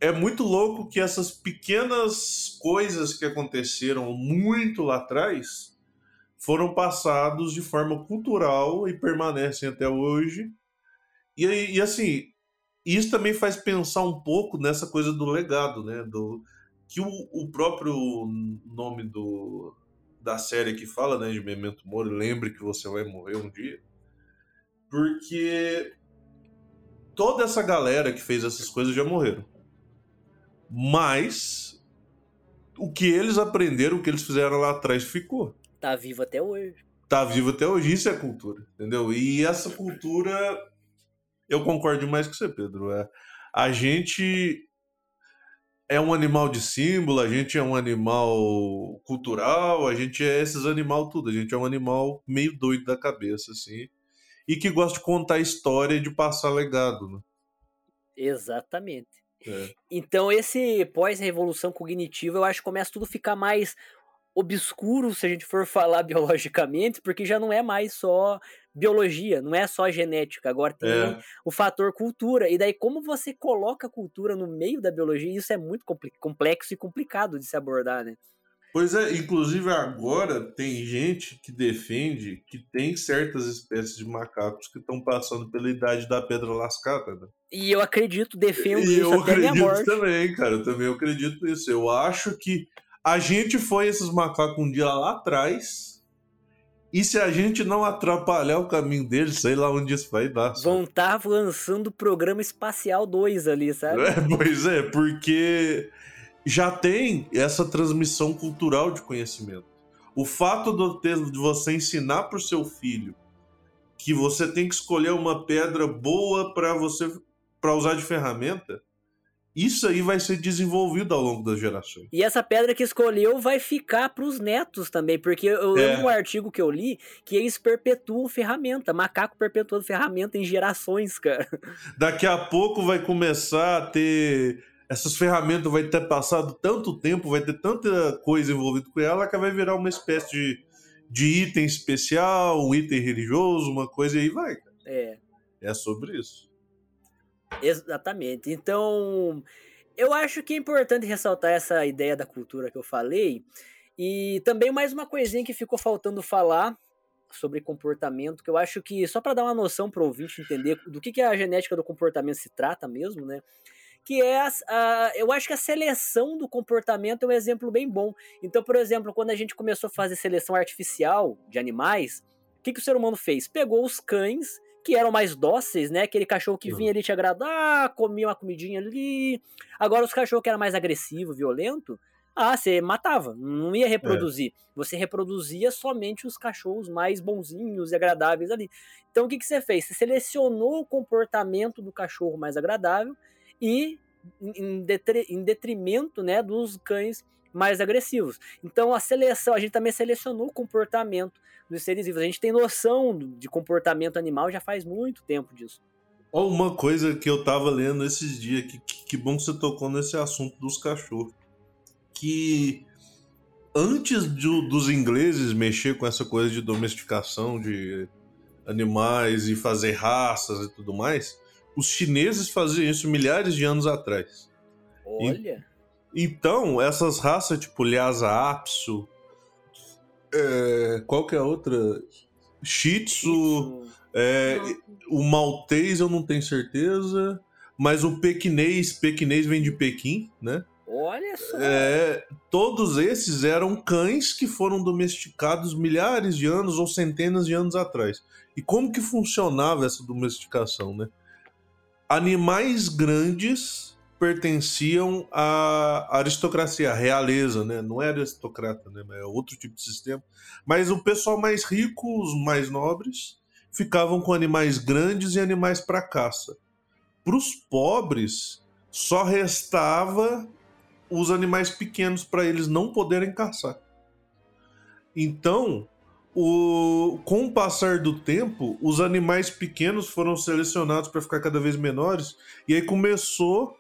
é, é muito louco que essas pequenas coisas que aconteceram muito lá atrás foram passados de forma cultural e permanecem até hoje. E, e assim, isso também faz pensar um pouco nessa coisa do legado, né? Do, que o, o próprio nome do, da série que fala, né, de Memento Mori, lembre que você vai morrer um dia. Porque toda essa galera que fez essas coisas já morreram. Mas o que eles aprenderam, o que eles fizeram lá atrás ficou. Tá vivo até hoje. Tá vivo até hoje, isso é cultura, entendeu? E essa cultura, eu concordo demais com você, Pedro. É, a gente é um animal de símbolo, a gente é um animal cultural, a gente é esses animal tudo, a gente é um animal meio doido da cabeça, assim, e que gosta de contar história e de passar legado, né? Exatamente. É. Então, esse pós-revolução cognitiva, eu acho que começa tudo a ficar mais obscuro, se a gente for falar biologicamente, porque já não é mais só biologia, não é só genética, agora tem É. o fator cultura. E daí, como você coloca a cultura no meio da biologia, isso é muito complexo e complicado de se abordar, né? Pois é, inclusive agora tem gente que defende que tem certas espécies de macacos que estão passando pela idade da pedra lascada, né? E eu acredito, defendo E isso eu até minha acredito morte. também, cara. Eu também acredito nisso. Eu acho que a gente foi esses macacos um dia lá atrás. E se a gente não atrapalhar o caminho deles, sei lá onde isso vai dar. Vão estar lançando o programa espacial 2 ali, sabe? É, pois é, porque já tem essa transmissão cultural de conhecimento. O fato de você ensinar para o seu filho que você tem que escolher uma pedra boa para você para usar de ferramenta, isso aí vai ser desenvolvido ao longo das gerações. E essa pedra que escolheu vai ficar pros netos também, porque eu É. lembro um artigo que eu li que eles perpetuam ferramenta, macaco perpetuando ferramenta em gerações, cara. Daqui a pouco vai começar a ter essas ferramentas, vai ter passado tanto tempo, vai ter tanta coisa envolvida com ela que vai virar uma espécie de, de item especial, um item religioso, uma coisa e aí vai. cara. É, É sobre isso. Exatamente. Então, eu acho que é importante ressaltar essa ideia da cultura que eu falei. E também mais uma coisinha que ficou faltando falar sobre comportamento, que eu acho que, só para dar uma noção para o ouvinte entender do que, que a genética do comportamento se trata mesmo, né? Que é, a, a- eu acho que a seleção do comportamento é um exemplo bem bom. Então, por exemplo, quando a gente começou a fazer seleção artificial de animais, o que, que o ser humano fez? Pegou os cães que eram mais dóceis, né? Aquele cachorro que vinha ali te agradar, comia uma comidinha ali. Agora, os cachorros que eram mais agressivo, violento, ah, você matava, não ia reproduzir. Você reproduzia somente os cachorros mais bonzinhos e agradáveis ali. Então, o que, que você fez? Você selecionou o comportamento do cachorro mais agradável e em detrimento né, dos cães mais agressivos. Então, a seleção, a gente também selecionou o comportamento dos seres vivos. A gente tem noção de comportamento animal já faz muito tempo disso. Ó, uma coisa que eu tava lendo esses dias, que, que, que bom que você tocou nesse assunto dos cachorros. Que antes dos ingleses mexer com essa coisa de domesticação de animais e fazer raças e tudo mais, os chineses faziam isso milhares de anos atrás. Olha, Então, essas raças tipo Lhasa Apso, é, qual que é a outra? Shih Tzu, é, o maltês eu não tenho certeza, mas o pequinês, pequinês vem de Pequim, né? olha só. É, todos esses eram cães que foram domesticados milhares de anos ou centenas de anos atrás. E como que funcionava essa domesticação, né? Animais grandes pertenciam à aristocracia, à realeza, né? Não é aristocrata, né? É outro tipo de sistema. Mas o pessoal mais rico, os mais nobres, ficavam com animais grandes e animais para caça. Para os pobres, só restava os animais pequenos para eles não poderem caçar. Então, o- com o passar do tempo, os animais pequenos foram selecionados para ficar cada vez menores, e aí começou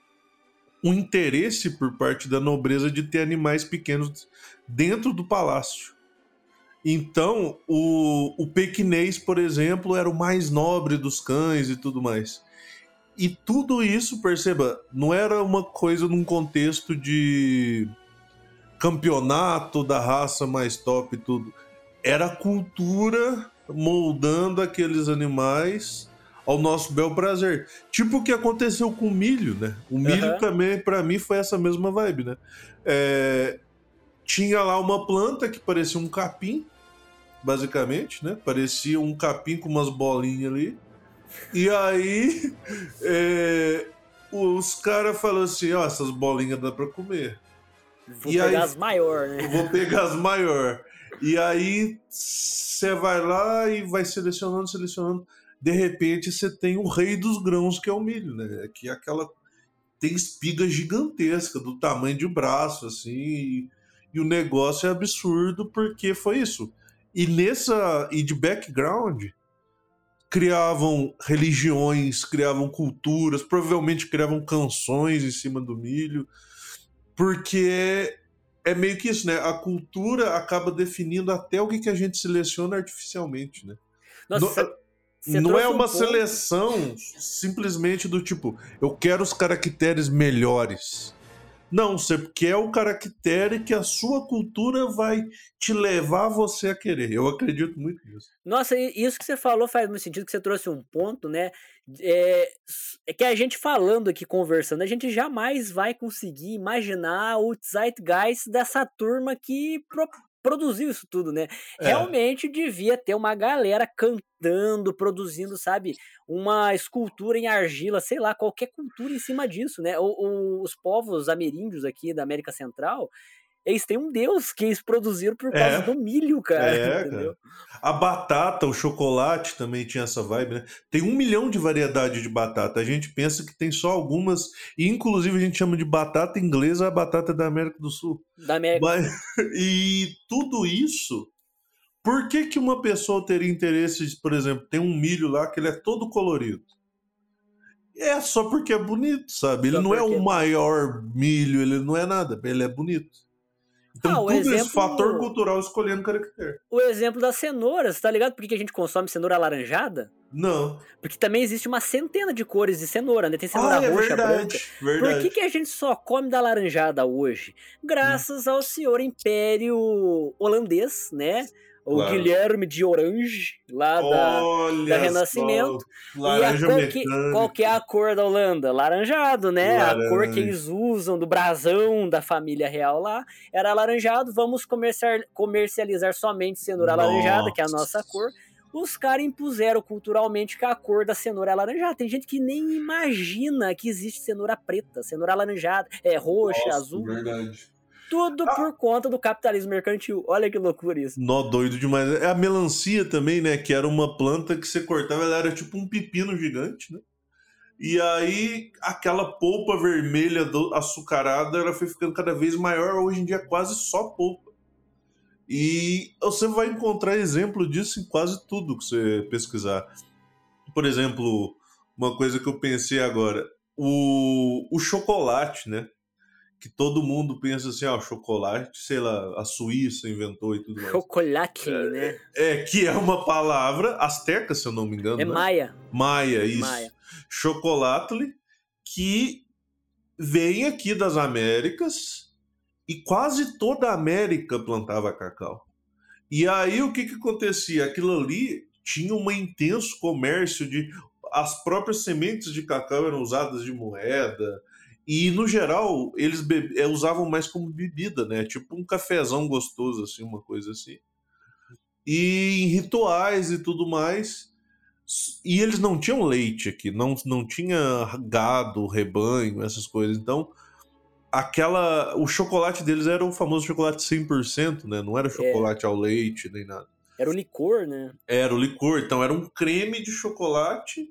um interesse por parte da nobreza de ter animais pequenos dentro do palácio. Então, o, o pequinês, por exemplo, era o mais nobre dos cães e tudo mais. E tudo isso, perceba, não era uma coisa num contexto de campeonato da raça mais top e tudo. Era a cultura moldando aqueles animais ao nosso bel prazer. Tipo o que aconteceu com o milho, né? O milho Aham. também, pra mim, foi essa mesma vibe, né? É, Tinha lá uma planta que parecia um capim, basicamente, né? Parecia um capim com umas bolinhas ali. E aí, é, os caras falaram assim: ó, essas bolinhas dá pra comer. Vou E pegar aí- as maior, né? Eu vou pegar as maior. E aí, você vai lá e vai selecionando, selecionando. De repente, você tem o rei dos grãos, que é o milho, né? Que é aquela tem espiga gigantesca, do tamanho de braço, assim, e, e o negócio é absurdo porque foi isso. E nessa. E de background, criavam religiões, criavam culturas, provavelmente criavam canções em cima do milho, porque é meio que isso, né? A cultura acaba definindo até o que, que a gente seleciona artificialmente, né? Nossa, No- cê- cê não é um uma ponto- seleção simplesmente do tipo, eu quero os caracteres melhores. Não, você quer o caractere que a sua cultura vai te levar você a querer. Eu acredito muito nisso. Nossa, e isso que você falou faz muito sentido, que você trouxe um ponto, né? É, é que a gente falando aqui, conversando, a gente jamais vai conseguir imaginar o zeitgeist dessa turma que produziu isso tudo, né? É. Realmente devia ter uma galera cantando, produzindo, sabe? Uma escultura em argila, sei lá, qualquer cultura em cima disso, né? O- o- os povos ameríndios aqui da América Central, eles têm um deus que eles produziram por causa É. do milho, cara. É, entendeu? cara. A batata, o chocolate também tinha essa vibe, né? Tem um milhão de variedades de batata. A gente pensa que tem só algumas, e inclusive a gente chama de batata inglesa a batata da América do Sul. Da América. Mas- e tudo isso, por que, que uma pessoa teria interesse, por exemplo, tem um milho lá que ele é todo colorido? É só porque é bonito, sabe? Ele Só não é porque- o maior milho, ele não é nada, ele é bonito. Então, Ah, o tudo esse exemplo- fator cultural escolhendo caractere. O exemplo das cenouras, tá ligado? Por que a gente consome cenoura alaranjada? Não. Porque também existe uma centena de cores de cenoura, né? Tem cenoura Ah, é roxa, branca. verdade, verdade. Por que, que a gente só come da laranjada hoje? Graças ao senhor Império holandês, né? O Claro. Guilherme de Orange, lá da. Da Renascimento. laranja e a, qual, que, qual que é a cor da Holanda? Laranjado, né? A cor que Laranja. eles usam do brasão da família real lá era alaranjado. Vamos comerciar, comercializar somente cenoura alaranjada, que é a nossa cor. Os caras impuseram culturalmente que a cor da cenoura é alaranjada. Tem gente que nem imagina que existe cenoura preta, cenoura alaranjada, é roxa, Nossa, azul. Verdade. Tudo Ah. por conta do capitalismo mercantil. Olha que loucura isso. Nó doido demais. É a melancia também, né? Que era uma planta que você cortava, ela era tipo um pepino gigante, né? E aí, aquela polpa vermelha do- açucarada, ela foi ficando cada vez maior. Hoje em dia, é quase só polpa. E você vai encontrar exemplo disso em quase tudo que você pesquisar. Por exemplo, uma coisa que eu pensei agora: o, o chocolate, né? Que todo mundo pensa assim, ah, o chocolate, sei lá, a Suíça inventou e tudo mais. Chocolate, né? É, que é uma palavra asteca, se eu não me engano. É né? maia. Maia, isso. Maia. Chocolatli, que vem aqui das Américas e quase toda a América plantava cacau. E aí o que que acontecia? Aquilo ali tinha um intenso comércio de as próprias sementes de cacau eram usadas de moeda e no geral eles bebe- eh, usavam mais como bebida, né? Tipo um cafezão gostoso assim, uma coisa assim. E em rituais e tudo mais. E eles não tinham leite aqui, não, não tinha gado, rebanho, essas coisas. Então, aquela. O chocolate deles era o famoso chocolate 100%, né? Não era chocolate ao leite nem nada. Era o licor, né? Era o licor, então era um creme de chocolate.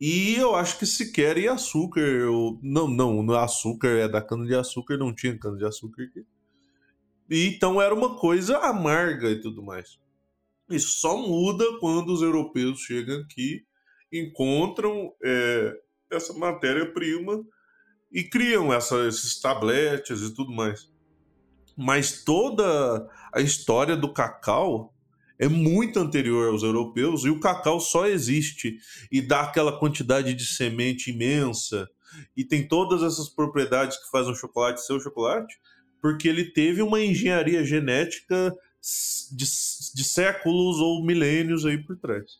E eu acho que sequer ia açúcar. Eu... Não, não, açúcar é da cana-de-açúcar, não tinha cana-de-açúcar aqui. E, então era uma coisa amarga e tudo mais. Isso só muda quando os europeus chegam aqui, encontram é, essa matéria-prima e criam essa, esses tabletes e tudo mais. Mas toda a história do cacau é muito anterior aos europeus e o cacau só existe e dá aquela quantidade de semente imensa e tem todas essas propriedades que fazem o chocolate ser o chocolate porque ele teve uma engenharia genética de, de séculos ou milênios aí por trás.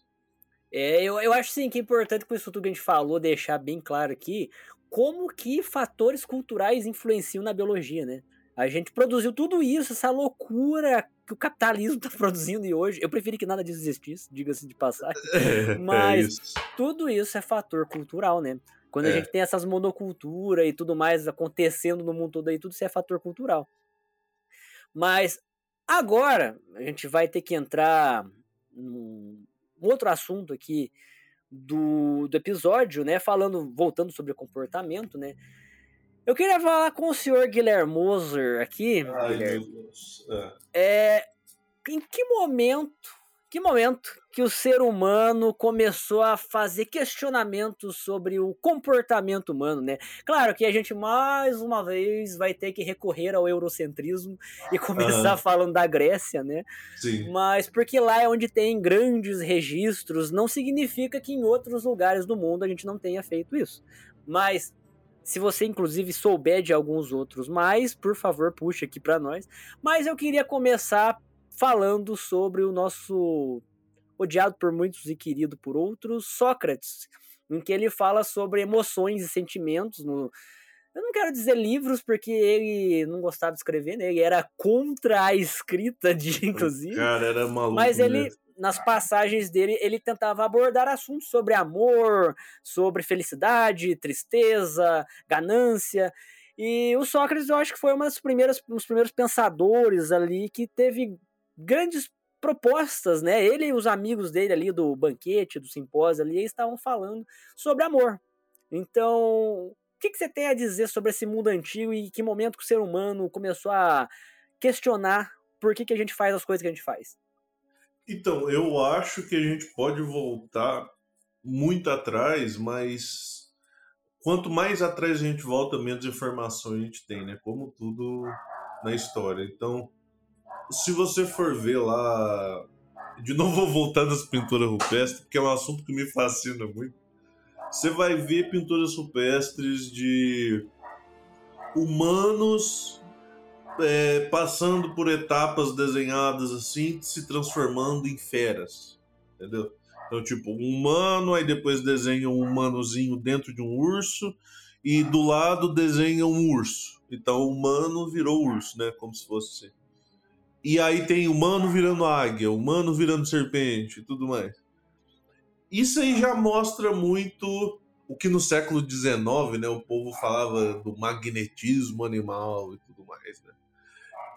É, eu, eu acho sim que é importante com isso tudo que a gente falou deixar bem claro aqui como que fatores culturais influenciam na biologia, né? A gente produziu tudo isso, essa loucura que o capitalismo está produzindo e hoje. Eu preferi que nada disso existisse, diga-se de passagem. É, Mas é isso. tudo isso é fator cultural, né? Quando a É. gente tem essas monoculturas e tudo mais acontecendo no mundo todo aí, tudo isso é fator cultural. Mas agora a gente vai ter que entrar num outro assunto aqui do, do episódio, né? Falando, voltando sobre comportamento, né? Eu queria falar com o senhor Guilherme Moser aqui. Ai, Guilherme. meu Deus. É. É, em que momento, que momento que o ser humano começou a fazer questionamentos sobre o comportamento humano, né? Claro que a gente mais uma vez vai ter que recorrer ao eurocentrismo e começar Aham. falando da Grécia, né? Sim. Mas porque lá é onde tem grandes registros, não significa que em outros lugares do mundo a gente não tenha feito isso. Mas se você inclusive souber de alguns outros mais, por favor, puxa aqui para nós. Mas eu queria começar falando sobre o nosso odiado por muitos e querido por outros, Sócrates, em que ele fala sobre emoções e sentimentos no eu não quero dizer livros porque ele não gostava de escrever, né? Ele era contra a escrita de inclusive. Cara, era maluco. Mas ele, né? Nas passagens dele, ele tentava abordar assuntos sobre amor, sobre felicidade, tristeza, ganância. E o Sócrates, eu acho que foi uma das primeiras, um dos primeiros pensadores ali que teve grandes propostas, né? Ele e os amigos dele ali do banquete, do simpósio ali, eles estavam falando sobre amor. Então, o que, que você tem a dizer sobre esse mundo antigo e que momento que o ser humano começou a questionar por que, que a gente faz as coisas que a gente faz? Então, eu acho que a gente pode voltar muito atrás, mas quanto mais atrás a gente volta, menos informação a gente tem, né? Como tudo na história. Então, se você for ver lá. De novo, vou voltar das pinturas rupestres, porque é um assunto que me fascina muito. Você vai ver pinturas rupestres de humanos é, passando por etapas desenhadas assim, se transformando em feras. Entendeu? Então, tipo, um humano, aí depois desenha um humanozinho dentro de um urso, e do lado desenha um urso. Então, o humano virou urso, né? Como se fosse assim. E aí tem humano virando águia, humano virando serpente e tudo mais. Isso aí já mostra muito o que no século XIX, né, o povo falava do magnetismo animal e tudo mais, né?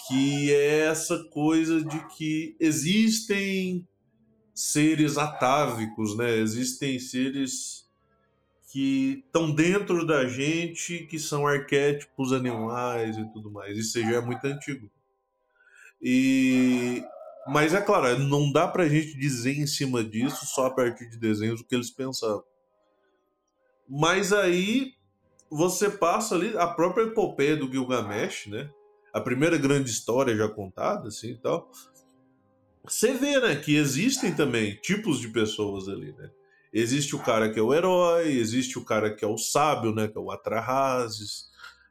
Que é essa coisa de que existem seres atávicos, né? Existem seres que estão dentro da gente, que são arquétipos animais e tudo mais. Isso já é muito antigo. E mas é claro, não dá pra gente dizer em cima disso só a partir de desenhos o que eles pensavam. Mas aí você passa ali a própria epopeia do Gilgamesh, né? A primeira grande história já contada, assim e tal. Você vê, né, que existem também tipos de pessoas ali, né? Existe o cara que é o herói, existe o cara que é o sábio, né, que é o Atrahasis,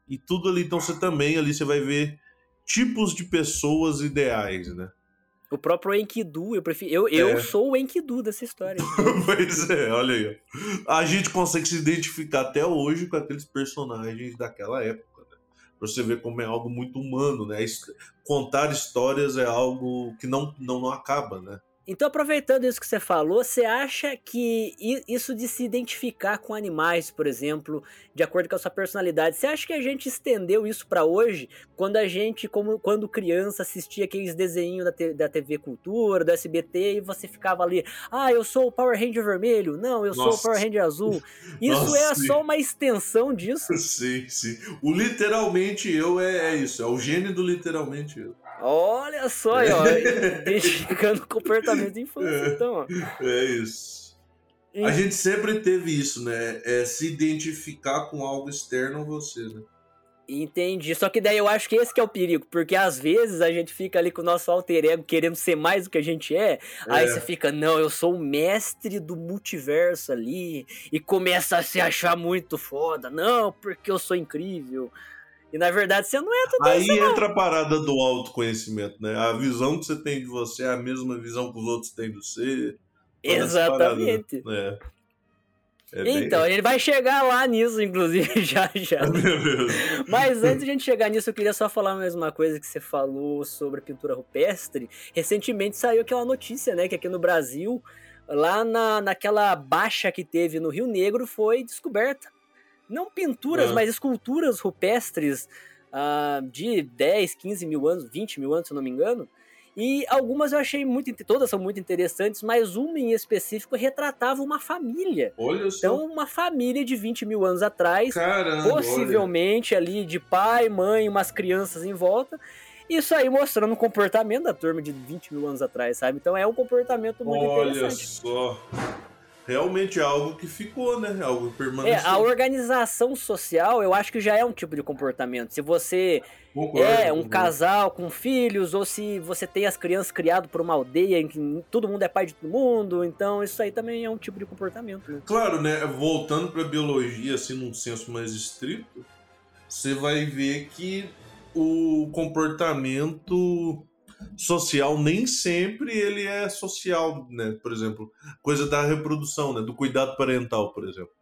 e tudo ali. Então você também ali você vai ver tipos de pessoas ideais, né? O próprio Enkidu, eu prefiro. Eu, eu É. sou o Enkidu dessa história. pois é, olha aí. A gente consegue se identificar até hoje com aqueles personagens daquela época, Pra você ver como é algo muito humano, né? Contar histórias é algo que não, não, não acaba, né? Então, aproveitando isso que você falou, você acha que isso de se identificar com animais, por exemplo, de acordo com a sua personalidade, você acha que a gente estendeu isso pra hoje, quando a gente, como quando criança, assistia aqueles desenhos da, da TV Cultura, do SBT, e você ficava ali, ah, eu sou o Power Ranger vermelho, não, eu sou o Nossa. Power Ranger azul. Isso Nossa, é sim. só uma extensão disso? Sim, sim. O literalmente eu é, é isso, é o gênio do literalmente eu. Olha só, aí, ó, identificando o comportamento de infância, então, ó. É isso. A gente sempre teve isso, né? É se identificar com algo externo a você, né? Entendi. Só que daí eu acho que esse que é o perigo, porque às vezes a gente fica ali com o nosso alter ego querendo ser mais do que a gente é, aí É. você fica, não, eu sou o mestre do multiverso ali, e começa a se achar muito foda, não, porque eu sou incrível. E na verdade você não é tudo Aí isso, não. entra a parada do autoconhecimento, né? A visão que você tem de você é a mesma visão que os outros têm de você. Exatamente. parada, É. É bem- Então, ele vai chegar lá nisso, inclusive, já já. Mas antes de a gente chegar nisso, eu queria só falar mais uma coisa que você falou sobre pintura rupestre. Recentemente saiu aquela notícia, né, que aqui no Brasil, lá na, naquela baixa que teve no Rio Negro, foi descoberta. Não pinturas, Ah. mas esculturas rupestres ah, de 10, 15 mil anos, 20 mil anos, se eu não me engano. E algumas eu achei muito, todas são muito interessantes, mas uma em específico retratava uma família. Olha só. Então, uma família de 20 mil anos atrás, Caramba, possivelmente olha. ali de pai, mãe, umas crianças em volta. Isso aí mostrando o comportamento da turma de 20 mil anos atrás, sabe? Então é um comportamento muito olha interessante. Olha só realmente é algo que ficou, né? É algo que permaneceu. É, a organização social, eu acho que já é um tipo de comportamento. Se você Concordo, é um concordo. casal com filhos, ou se você tem as crianças criadas por uma aldeia em que todo mundo é pai de todo mundo, então isso aí também é um tipo de comportamento. Né? Claro, né? Voltando para biologia, assim, num senso mais estrito, você vai ver que o comportamento social nem sempre ele é social, né? Por exemplo, coisa da reprodução, né? Do cuidado parental, por exemplo.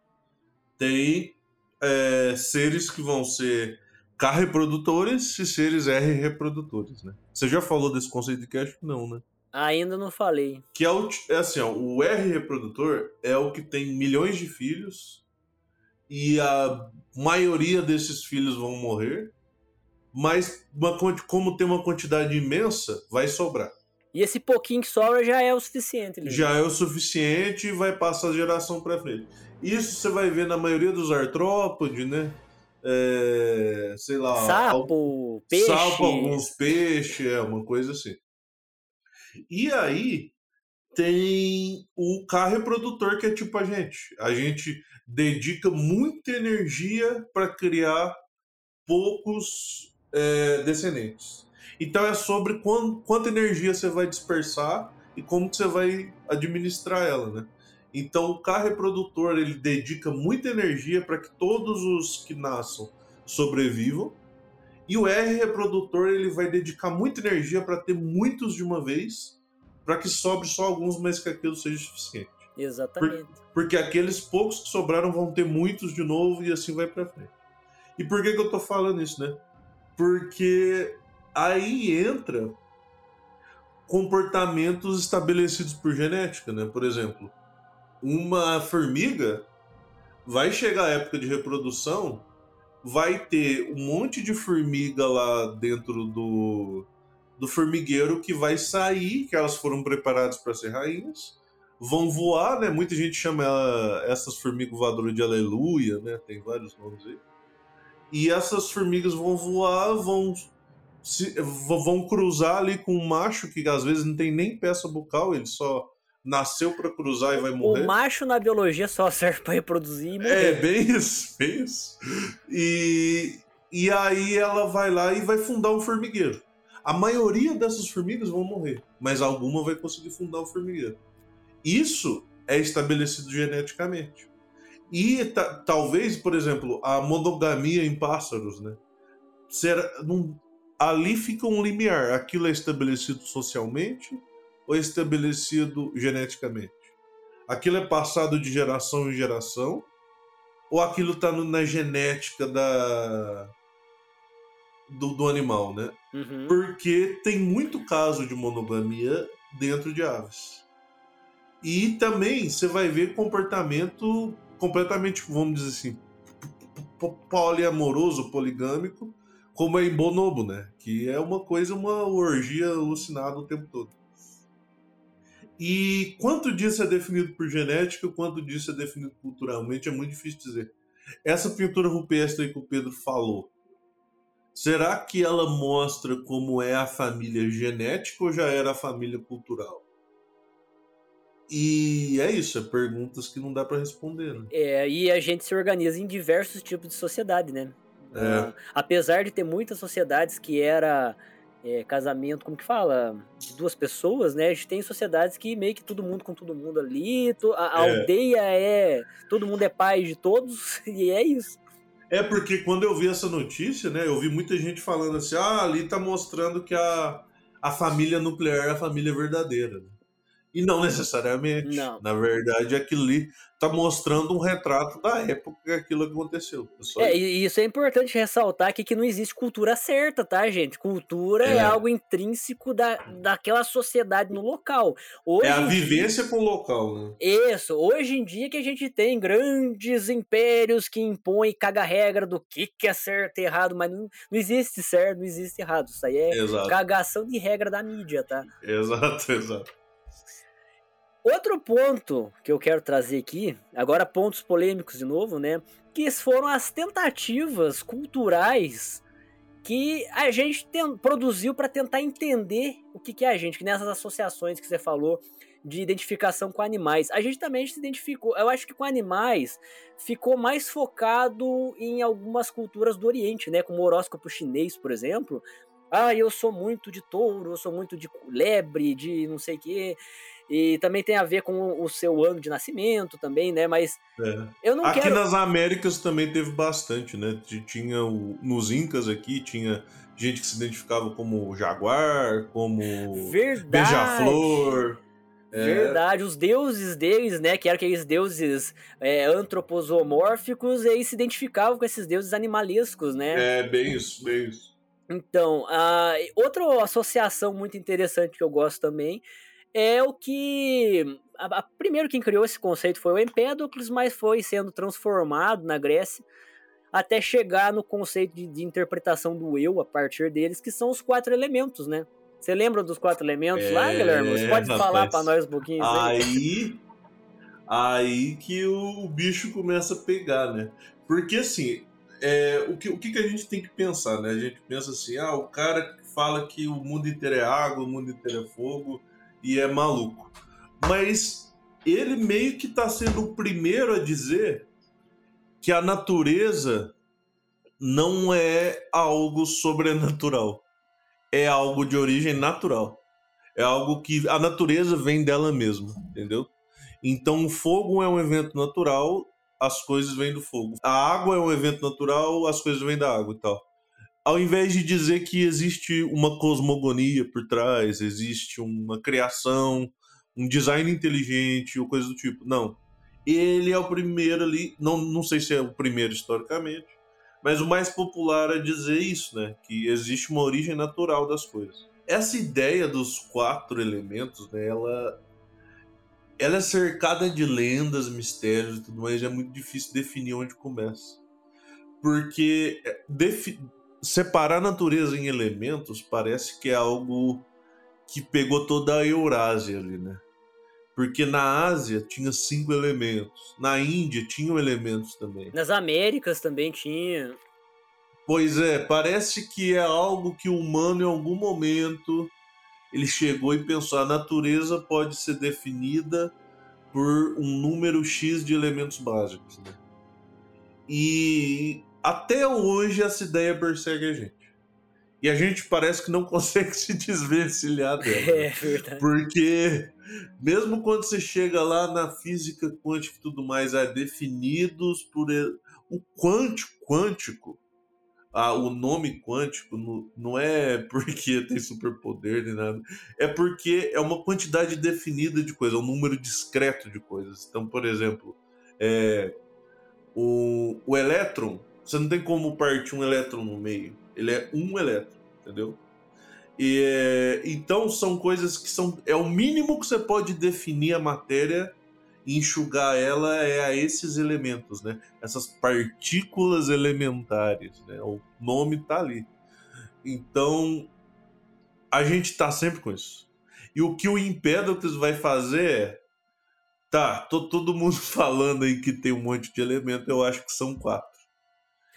Tem é, seres que vão ser K reprodutores e seres R reprodutores, né? Você já falou desse conceito de cash? Não, né? Ainda não falei. Que é, o, é assim, ó, o R reprodutor é o que tem milhões de filhos e a maioria desses filhos vão morrer mas uma, como tem uma quantidade imensa, vai sobrar. E esse pouquinho que sobra já é o suficiente. Já é o suficiente e vai passar a geração para frente. Isso você vai ver na maioria dos artrópodes, né? É, sei lá. Sapo, algum, peixe. Sapo, alguns peixes, é uma coisa assim. E aí tem o K reprodutor que é tipo a gente. A gente dedica muita energia para criar poucos é, descendentes. Então é sobre quant, quanta energia você vai dispersar e como você vai administrar ela, né? Então o K reprodutor ele dedica muita energia para que todos os que nasçam sobrevivam e o R reprodutor ele vai dedicar muita energia para ter muitos de uma vez para que sobre só alguns, mas que aquilo seja suficiente. Exatamente. Por, porque aqueles poucos que sobraram vão ter muitos de novo e assim vai para frente. E por que, que eu tô falando isso, né? Porque aí entra comportamentos estabelecidos por genética, né? Por exemplo, uma formiga vai chegar a época de reprodução, vai ter um monte de formiga lá dentro do, do formigueiro que vai sair, que elas foram preparadas para ser rainhas, vão voar, né? Muita gente chama ela, essas formigas voadoras de aleluia, né? Tem vários nomes aí. E essas formigas vão voar, vão se, vão cruzar ali com um macho que às vezes não tem nem peça bucal, ele só nasceu para cruzar e vai morrer. O macho na biologia só serve para reproduzir e morrer. É, bem isso, bem isso. E, e aí ela vai lá e vai fundar um formigueiro. A maioria dessas formigas vão morrer, mas alguma vai conseguir fundar um formigueiro. Isso é estabelecido geneticamente. E talvez, por exemplo, a monogamia em pássaros, né? Será, num, ali fica um limiar. Aquilo é estabelecido socialmente ou é estabelecido geneticamente? Aquilo é passado de geração em geração ou aquilo está na genética da do, do animal, né? Uhum. Porque tem muito caso de monogamia dentro de aves. E também você vai ver comportamento completamente, vamos dizer assim, poliamoroso, poligâmico, como é em bonobo, né? Que é uma coisa, uma orgia alucinada o tempo todo. E quanto disso é definido por genética, quanto disso é definido culturalmente, é muito difícil dizer. Essa pintura rupestre que o Pedro falou, será que ela mostra como é a família genética ou já era a família cultural? E é isso, é perguntas que não dá para responder, né? É, e a gente se organiza em diversos tipos de sociedade, né? É. Uh, apesar de ter muitas sociedades que era é, casamento, como que fala? De duas pessoas, né? A gente tem sociedades que meio que todo mundo com todo mundo ali, to, a, a É. aldeia é. Todo mundo é pai de todos, e é isso. É porque quando eu vi essa notícia, né, eu vi muita gente falando assim, ah, ali tá mostrando que a, a família nuclear é a família verdadeira. E não necessariamente. Não. Na verdade, aquilo ali tá mostrando um retrato da época que aquilo aconteceu. Só É, e isso é importante ressaltar aqui que não existe cultura certa, tá, gente? Cultura é, É. algo intrínseco da, daquela sociedade no local. Hoje É a em dia- vivência com o local, né? Isso, hoje em dia que a gente tem grandes impérios que impõem caga regra do que, que é certo e errado, mas não, não existe certo, não existe errado. Isso aí é Exato, cagação de regra da mídia, tá? exato, exato. Outro ponto que eu quero trazer aqui, agora pontos polêmicos de novo, né? Que foram as tentativas culturais que a gente tem- produziu para tentar entender o que, que é a gente, que nessas associações que você falou de identificação com animais. A gente também se identificou, eu acho que com animais ficou mais focado em algumas culturas do Oriente, né? Como o horóscopo chinês, por exemplo. Ah, eu sou muito de touro, eu sou muito de lebre, de não sei o quê. E também tem a ver com o seu ano de nascimento também, né? Mas É. eu não Aqui quero. nas Américas também teve bastante, né? Tinha o- nos Incas aqui, tinha gente que se identificava como jaguar, como Verdade. beija-flor. É, Verdade, os deuses deles, né, que eram aqueles deuses é, antroposomórficos, e aí se identificavam com esses deuses animalescos, né? é bem isso, bem isso. Então, a, outra associação muito interessante que eu gosto também é o que. A, a- primeiro quem criou esse conceito foi o Empédocles, mas foi sendo transformado na Grécia até chegar no conceito de, de interpretação do eu a partir deles, que são os quatro elementos, né? Você lembra dos quatro elementos lá, É, Guilherme? Você pode falar rapaz. para nós um pouquinho? isso aí? Aí, aí que o, o bicho começa a pegar, né? Porque assim, é, o, que, o que que a gente tem que pensar, né? A gente pensa assim, ah, o cara fala que o mundo inteiro é água, o mundo inteiro é fogo e é maluco. Mas ele meio que tá sendo o primeiro a dizer que a natureza não é algo sobrenatural. É algo de origem natural. É algo que a natureza vem dela mesma, entendeu? Então o fogo é um evento natural, as coisas vêm do fogo. A água é um evento natural, as coisas vêm da água e tal. Ao invés de dizer que existe uma cosmogonia por trás, existe uma criação, um design inteligente ou coisa do tipo. Não. Ele é o primeiro ali, não, não sei se é o primeiro historicamente, mas o mais popular a dizer isso, né? Que existe uma origem natural das coisas. Essa ideia dos quatro elementos, né? Ela, ela é cercada de lendas, mistérios e tudo mais, é muito difícil definir onde começa. Porque é, defi- separar a natureza em elementos parece que é algo que pegou toda a Eurásia ali, né? Porque na Ásia tinha cinco elementos, na Índia tinham elementos também. Nas Américas também tinha. Pois é, parece que é algo que o humano em algum momento ele chegou e pensou: a natureza pode ser definida por um número X de elementos básicos. Né? E até hoje essa ideia persegue a gente. E a gente parece que não consegue se desvencilhar dela. É verdade. Porque mesmo quando você chega lá na física quântica e tudo mais, é definidos por o quântico, quântico, ah, o nome quântico não, não é porque tem superpoder nem nada, é porque é uma quantidade definida de coisas, é um número discreto de coisas. Então, por exemplo, é, o, o elétron, você não tem como partir um elétron no meio, ele é um elétron, entendeu? E, é, então são coisas que são. É o mínimo que você pode definir a matéria e enxugar ela é a esses elementos, né? Essas partículas elementares, né? O nome tá ali. Então a gente tá sempre com isso. E o que o Empédocles vai fazer é. Tá, tô todo mundo falando aí que tem um monte de elemento, eu acho que são quatro.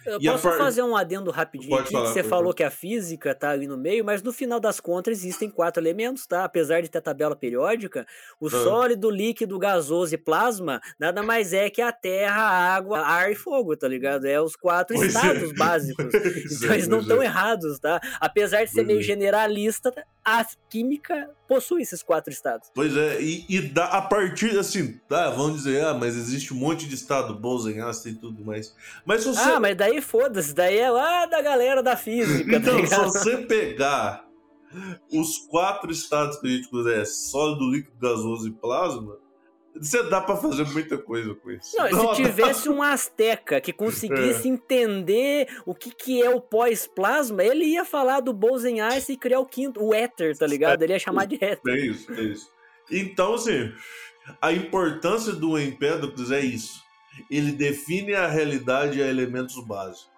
Eu E posso par- fazer um adendo rapidinho Pode aqui, falar, que você falou que a física tá ali no meio, mas no final das contas existem quatro elementos, tá? Apesar de ter tabela periódica, o Ah. sólido, líquido, gasoso e plasma nada mais é que a terra, a água, ar e fogo, tá ligado? É os quatro Pois é. estados básicos. Pois Então é, eles não estão é. errados, tá? Apesar de ser meio é. generalista, a química possui esses quatro estados. Pois é, e, e dá, a partir assim, tá, vamos dizer, ah, mas existe um monte de estado, Bose-Einstein e tudo mais. Mas se você. Ah, mas daí foda-se, daí é lá da galera da física, tá então, se ligado? você pegar os quatro estados que a gente conhece, sólido, líquido, gasoso e plasma, você dá pra fazer muita coisa com isso. Não, Não, se tivesse um Azteca que conseguisse É. entender o que, que é o pós-plasma, ele ia falar do Bose-Einstein e criar o quinto, o éter, tá ligado? Ele ia chamar de éter. É isso, é isso. Então, assim, a importância do Empédocles é isso. Ele define a realidade a elementos básicos.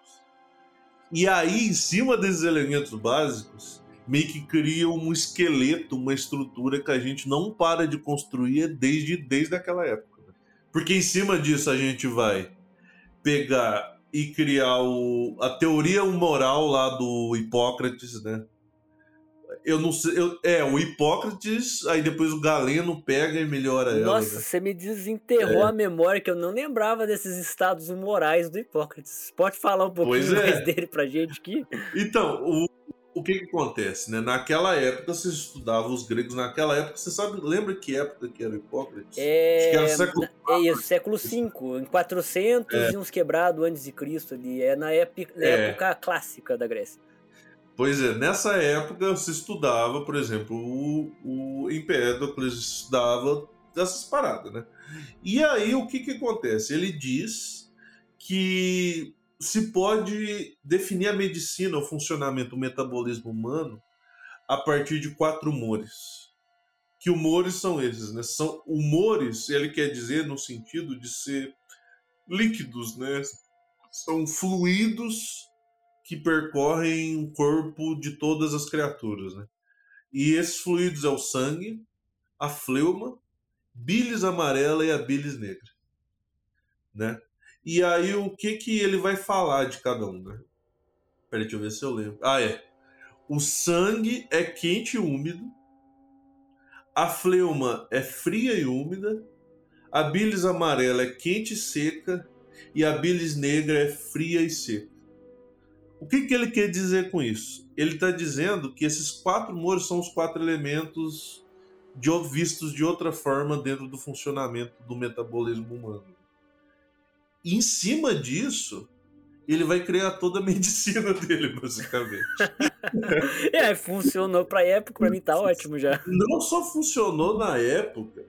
E aí, em cima desses elementos básicos, meio que cria um esqueleto, uma estrutura que a gente não para de construir desde, desde aquela época. né? Porque em cima disso a gente vai pegar e criar o, a teoria moral lá do Hipócrates, né? Eu não sei. eu- é, o Hipócrates, aí depois o Galeno pega e melhora ela. Nossa, né? você me desenterrou É. a memória que eu não lembrava desses estados morais do Hipócrates. Pode falar um pouquinho é. mais dele pra gente aqui? Então, o, o que que acontece, né? Naquela época você estudava os gregos, naquela época, você sabe, lembra que época que era o Hipócrates? É, era século é isso, século V, em 400 e uns quebrados antes de Cristo ali. É na época, na É. época clássica da Grécia. Pois é, nessa época se estudava, por exemplo, o, o Empédocles estudava dessas paradas, né? E aí o que que acontece? Ele diz que se pode definir a medicina, o funcionamento, o metabolismo humano a partir de quatro humores. Que humores são esses, né? São humores, ele quer dizer no sentido de ser líquidos, né? São fluidos que percorrem o corpo de todas as criaturas, né? E esses fluidos é o sangue, a fleuma, bilis amarela e a bilis negra, né? E aí o que que ele vai falar de cada um, né? Peraí, deixa eu ver se eu lembro. Ah, é. O sangue é quente e úmido, a fleuma é fria e úmida, a bilis amarela é quente e seca e a bilis negra é fria e seca. O que, que ele quer dizer com isso? Ele está dizendo que esses quatro humores são os quatro elementos de, vistos de outra forma dentro do funcionamento do metabolismo humano. E em cima disso, ele vai criar toda a medicina dele, basicamente. É, funcionou pra época, pra mim tá ótimo já. Não só funcionou na época,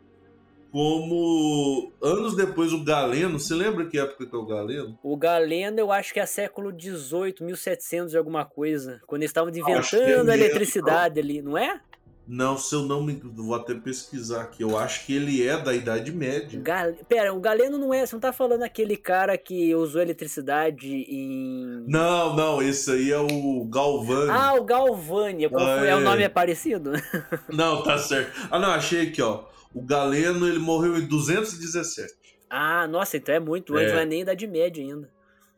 como anos depois o Galeno. Você lembra que época que é o Galeno? O Galeno, eu acho que é século XVIII, 1700 e alguma coisa. Quando eles estavam é inventando a eletricidade ali, não é? Não, se eu não me. Vou até pesquisar aqui. Eu acho que ele é da Idade Média. Gal... Pera, o Galeno não é. Você não tá falando aquele cara que usou eletricidade em. Não, não, esse aí é o Galvani. Ah, o Galvani. Ah? É, o nome é parecido? Não, tá certo. Ah, não, achei aqui, ó. O Galeno, ele morreu em 217. Ah, nossa, então é muito antes, É. não é nem Idade Média ainda.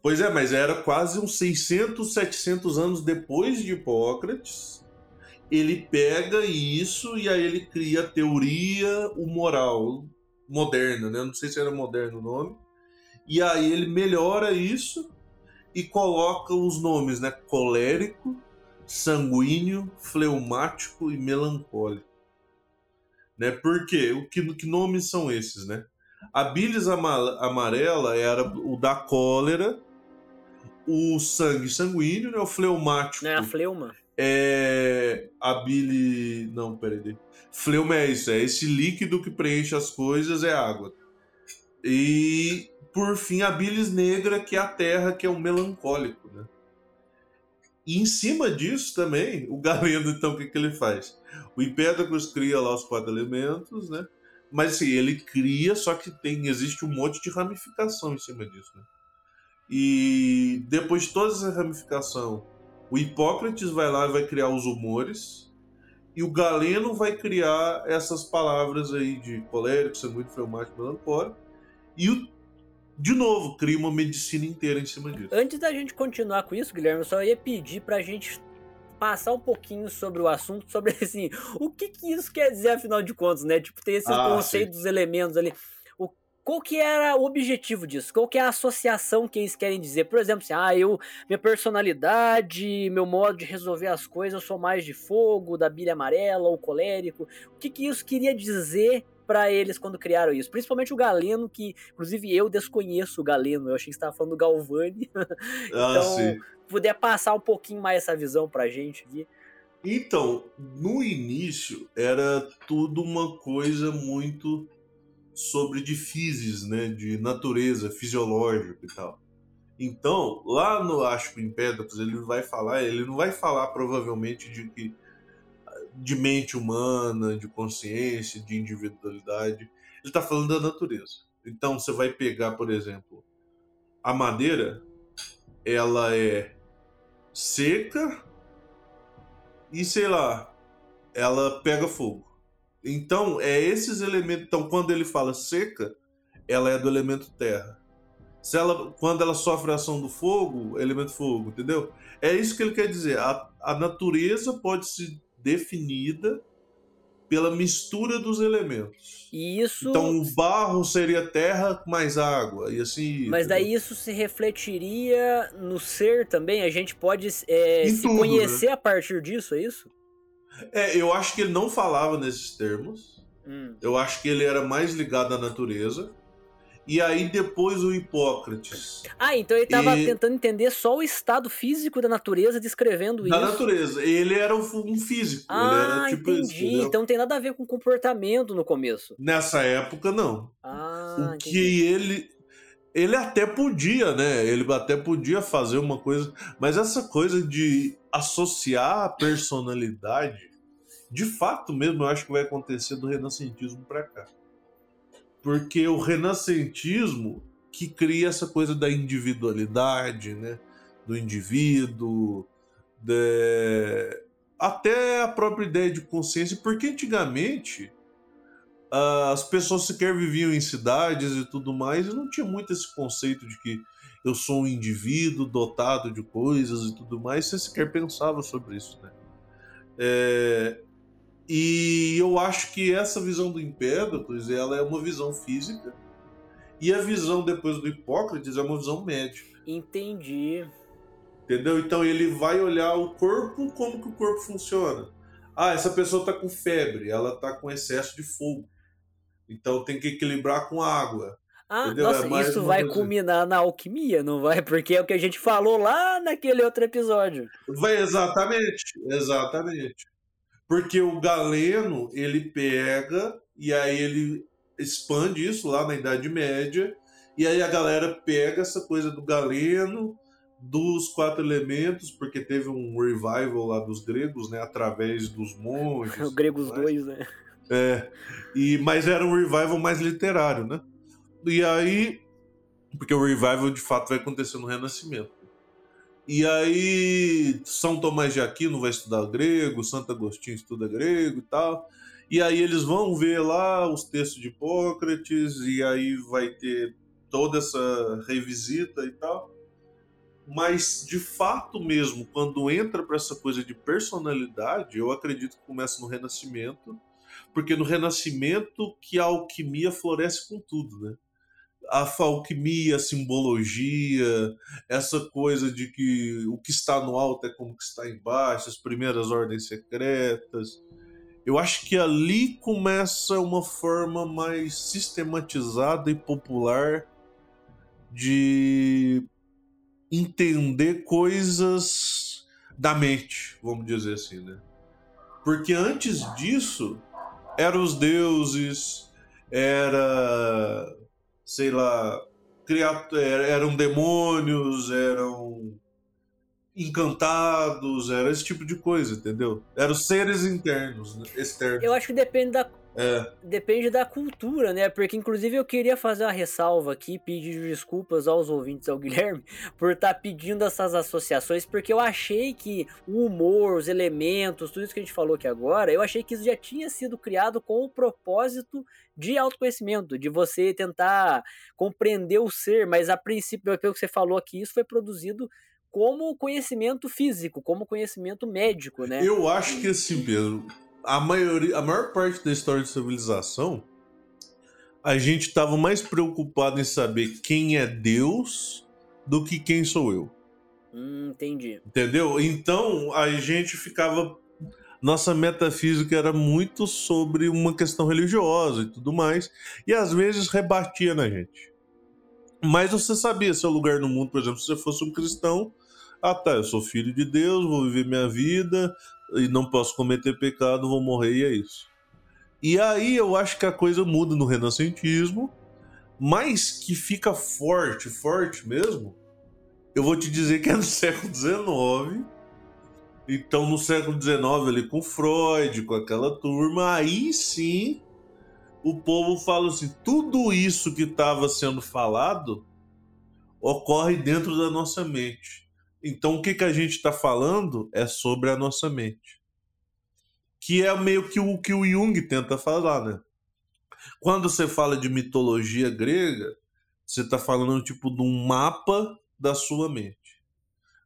Pois é, mas era quase uns 600, 700 anos depois de Hipócrates. Ele pega isso e aí ele cria a teoria humoral moderna, né? Não sei se era moderno o nome. E aí ele melhora isso e coloca os nomes, né? Colérico, sanguíneo, fleumático e melancólico. Né? Por quê? O que, que nomes são esses, né? A bilis ama- amarela era o da cólera, o sangue sanguíneo, né? O fleumático é a fleuma? É a bile. Não, peraí. Fleuma é isso, é esse líquido que preenche as coisas, é água. E por fim a bilis negra, que é a terra, que é o melancólico, né? E em cima disso também, o Galeno, então, o que, que ele faz? O Empédocles cria lá os quatro elementos, né? Mas assim, ele cria, só que tem, existe um monte de ramificação em cima disso, né? E depois de toda essa ramificação, o Hipócrates vai lá e vai criar os humores. E o Galeno vai criar essas palavras aí de colérico, sanguíneo, fleumático, melancólico. E, o, de novo, cria uma medicina inteira em cima disso. Antes da gente continuar com isso, Guilherme, eu só ia pedir pra gente passar um pouquinho sobre o assunto, sobre assim, o que que isso quer dizer afinal de contas, né? Tipo, ter esse Ah, conceito dos elementos ali. Qual que era o objetivo disso? Qual que é a associação que eles querem dizer? Por exemplo, assim, ah, eu, minha personalidade, meu modo de resolver as coisas, eu sou mais de fogo, da bilha amarela ou colérico. O que que isso queria dizer pra eles quando criaram isso? Principalmente o Galeno, que inclusive eu desconheço o Galeno, eu achei que você estava falando do Galvani Ah, então, sim. puder passar um pouquinho mais essa visão pra gente aqui. Então, no início era tudo uma coisa muito sobre de physis, né, de natureza fisiológica e tal. Então, lá no Acho Empédocles, ele vai falar, ele não vai falar provavelmente de que de mente humana, de consciência, de individualidade. Ele está falando da natureza. Então, você vai pegar, por exemplo, a madeira, ela é seca e sei lá, ela pega fogo. Então, é esses elementos. Então, quando ele fala seca, ela é do elemento terra. Se ela, quando ela sofre a ação do fogo, elemento fogo, entendeu? É isso que ele quer dizer. A, a natureza pode ser definida pela mistura dos elementos. Isso. Então, o barro seria terra mais água, e assim. Mas daí entendeu? isso se refletiria no ser também? A gente pode é, se tudo, conhecer a partir disso, é isso? É, eu acho que ele não falava nesses termos. Hum. Eu acho que ele era mais ligado à natureza. E aí depois o Hipócrates. Ah, então ele estava E- tentando entender só o estado físico da natureza descrevendo Da isso. natureza. Ele era um físico. Ah, ele era tipo entendi. então não tem nada a ver com comportamento no começo. Nessa época, não. Ah, o entendi. que ele. Ele até podia, né? Ele até podia fazer uma coisa. Mas essa coisa de associar a personalidade, de fato mesmo, eu acho que vai acontecer do renascentismo para cá. Porque o renascentismo que cria essa coisa da individualidade, né? Do indivíduo, de- até a própria ideia de consciência, porque antigamente as pessoas sequer viviam em cidades e tudo mais, e não tinha muito esse conceito de que eu sou um indivíduo dotado de coisas e tudo mais, você sequer pensava sobre isso, né? É, e eu acho que essa visão do Empédocles, ela é uma visão física, e a visão depois do Hipócrates é uma visão médica. Entendi. Entendeu? Então ele vai olhar o corpo, como que o corpo funciona. Ah, essa pessoa está com febre, ela está com excesso de fogo. Então tem que equilibrar com água. Ah, Entendeu? nossa, É isso vai coisa- culminar na alquimia, não vai? Porque é o que a gente falou lá naquele outro episódio. Vai exatamente, exatamente. Porque o galeno, ele pega e aí ele expande isso lá na Idade Média, e aí a galera pega essa coisa do galeno, dos quatro elementos, porque teve um revival lá dos gregos, né, através dos monges. Gregos tudo 2, mais. né? É, e, mas era um revival mais literário, né? E aí, porque o revival de fato vai acontecer no Renascimento. E aí, São Tomás de Aquino vai estudar grego, Santo Agostinho estuda grego e tal. E aí eles vão ver lá os textos de Hipócrates, e aí vai ter toda essa revisita e tal. Mas, de fato mesmo, quando entra para essa coisa de personalidade, eu acredito que começa no Renascimento, porque no Renascimento que a alquimia floresce com tudo, né? A alquimia, a simbologia, essa coisa de que o que está no alto é como que está embaixo, as primeiras ordens secretas. Eu acho que ali começa uma forma mais sistematizada e popular de entender coisas da mente, vamos dizer assim, né? Porque antes disso, eram os deuses, era, sei lá, criat- eram demônios, eram encantados, era esse tipo de coisa, entendeu? Eram seres internos, né? externos. Eu acho que depende da, É, depende da cultura, né? Porque, inclusive, eu queria fazer uma ressalva aqui, pedir desculpas aos ouvintes, ao Guilherme, por estar pedindo essas associações, porque eu achei que o humor, os elementos, tudo isso que a gente falou aqui agora, eu achei que isso já tinha sido criado com o propósito de autoconhecimento, de você tentar compreender o ser, mas a princípio, pelo que você falou aqui, isso foi produzido como conhecimento físico, como conhecimento médico, né? Eu acho que assim, Pedro, a maioria, a maior parte da história de civilização, a gente estava mais preocupado em saber quem é Deus do que quem sou eu. Hum, entendi. Entendeu? Então a gente ficava. Nossa metafísica era muito sobre uma questão religiosa e tudo mais, e às vezes rebatia na gente. Mas você sabia seu lugar no mundo, por exemplo, se você fosse um cristão, ah tá, eu sou filho de Deus, vou viver minha vida, e não posso cometer pecado, vou morrer e é isso. E aí eu acho que a coisa muda no renascentismo, mas que fica forte, forte mesmo. Eu vou te dizer que é no século XIX. Então, no século XIX, ali com Freud, com aquela turma, aí sim o povo fala assim: tudo isso que estava sendo falado ocorre dentro da nossa mente. Então, o que, que a gente está falando é sobre a nossa mente. Que é meio que o que o Jung tenta falar, né? Quando você fala de mitologia grega, você está falando tipo de um mapa da sua mente.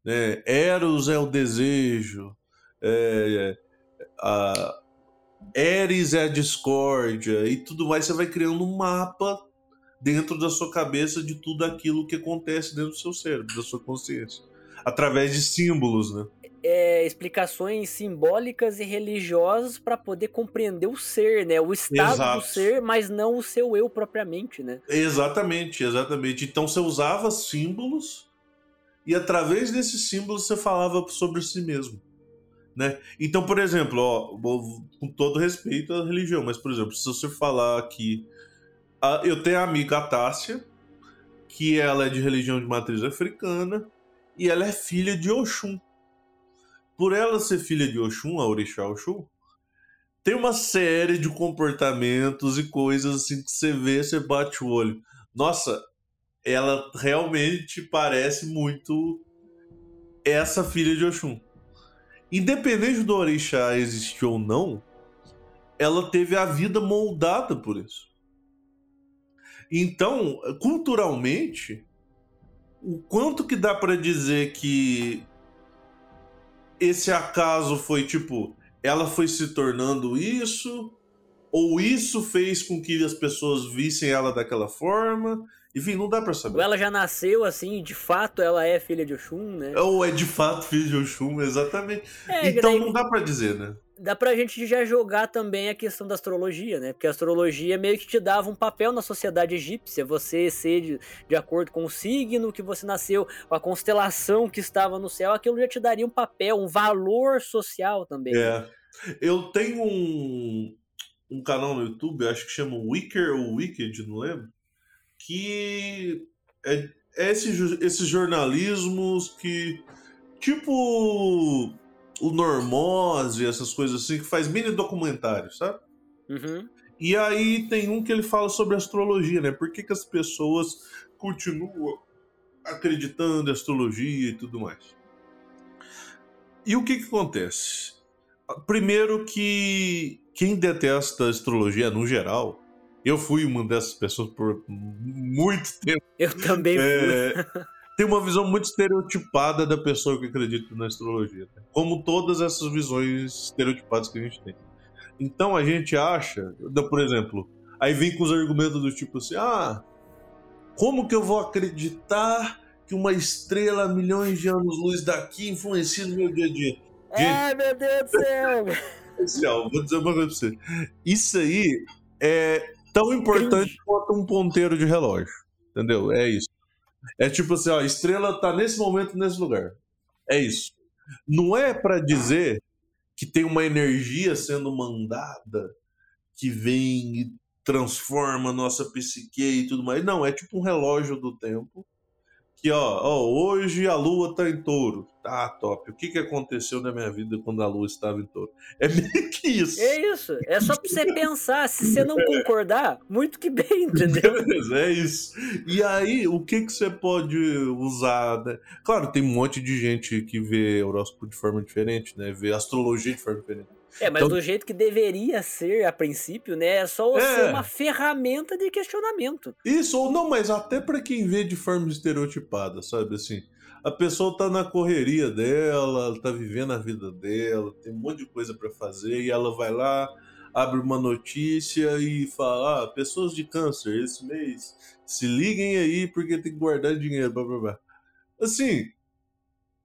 Né? Eros é o desejo, é, a, Eris é a discórdia e tudo mais. Você vai criando um mapa dentro da sua cabeça de tudo aquilo que acontece dentro do seu cérebro, da sua consciência, através de símbolos, né? É, explicações simbólicas e religiosas para poder compreender o ser, né? O estado Exato. do ser, mas não o seu eu propriamente, né? Exatamente, exatamente. Então você usava símbolos e através desses símbolos você falava sobre si mesmo. Né? Então, por exemplo, ó, com todo respeito à religião, mas por exemplo, se você falar a, eu tenho a amiga Tássia, que ela é de religião de matriz africana e ela é filha de Oxum. Por ela ser filha de Oxum, a Orixá Oxum, tem uma série de comportamentos e coisas assim que você vê, você bate o olho. Nossa, ela realmente parece muito essa filha de Oxum. Independente do Orixá existir ou não, ela teve a vida moldada por isso. Então, culturalmente, o quanto que dá para dizer que esse acaso foi tipo, ela foi se tornando isso, ou isso fez com que as pessoas vissem ela daquela forma. Enfim, não dá pra saber. Ou ela já nasceu assim, de fato ela é filha de Oxum, né? Ou é de fato filha de Oxum, exatamente. É, então daí... não dá para dizer, né? Dá pra gente já jogar também a questão da astrologia, né? Porque a astrologia meio que te dava um papel na sociedade egípcia, você ser de, de acordo com o signo que você nasceu, a constelação que estava no céu, aquilo já te daria um papel, um valor social também. É. Eu tenho um, um canal no YouTube, acho que chama Wicker ou Wicked, não lembro, que é, é esse, esses jornalismos que, tipo o Normose, essas coisas assim, que faz mini documentários, sabe? Uhum. E aí tem um que ele fala sobre astrologia, né? Por que, que as pessoas continuam acreditando em astrologia e tudo mais. E o que, que acontece? Primeiro que quem detesta astrologia no geral, eu fui uma dessas pessoas por muito tempo. Eu também fui. É, tem uma visão muito estereotipada da pessoa que acredita na astrologia. Né? Como todas essas visões estereotipadas que a gente tem. Então a gente acha, por exemplo, aí vem com os argumentos do tipo assim: ah, como que eu vou acreditar que uma estrela a milhões de anos-luz daqui influencia no meu dia a dia? Ai, meu Deus do céu! vou dizer uma coisa pra você. Isso aí é tão importante quanto um ponteiro de relógio. Entendeu? É isso. É tipo assim, ó, estrela tá nesse momento, nesse lugar. É isso. Não é para dizer que tem uma energia sendo mandada que vem e transforma a nossa psique e tudo mais. Não, é tipo um relógio do tempo que, ó, ó, hoje a lua tá em touro. Tá, top. O que, que aconteceu na minha vida quando a lua estava em touro? É meio que isso. É isso. É só pra você pensar. Se você não concordar, muito que bem, entendeu? é isso. E aí, o que, que você pode usar? Né? Claro, tem um monte de gente que vê horóscopo de forma diferente, né? Vê astrologia de forma diferente. É, mas então... do jeito que deveria ser a princípio, né? É só é. ser uma ferramenta de questionamento. Isso, ou não, mas até para quem vê de forma estereotipada, sabe? Assim, a pessoa tá na correria dela, ela tá vivendo a vida dela, tem um monte de coisa para fazer e ela vai lá, abre uma notícia e fala: ah, pessoas de câncer esse mês, se liguem aí porque tem que guardar dinheiro, blá blá blá. Assim,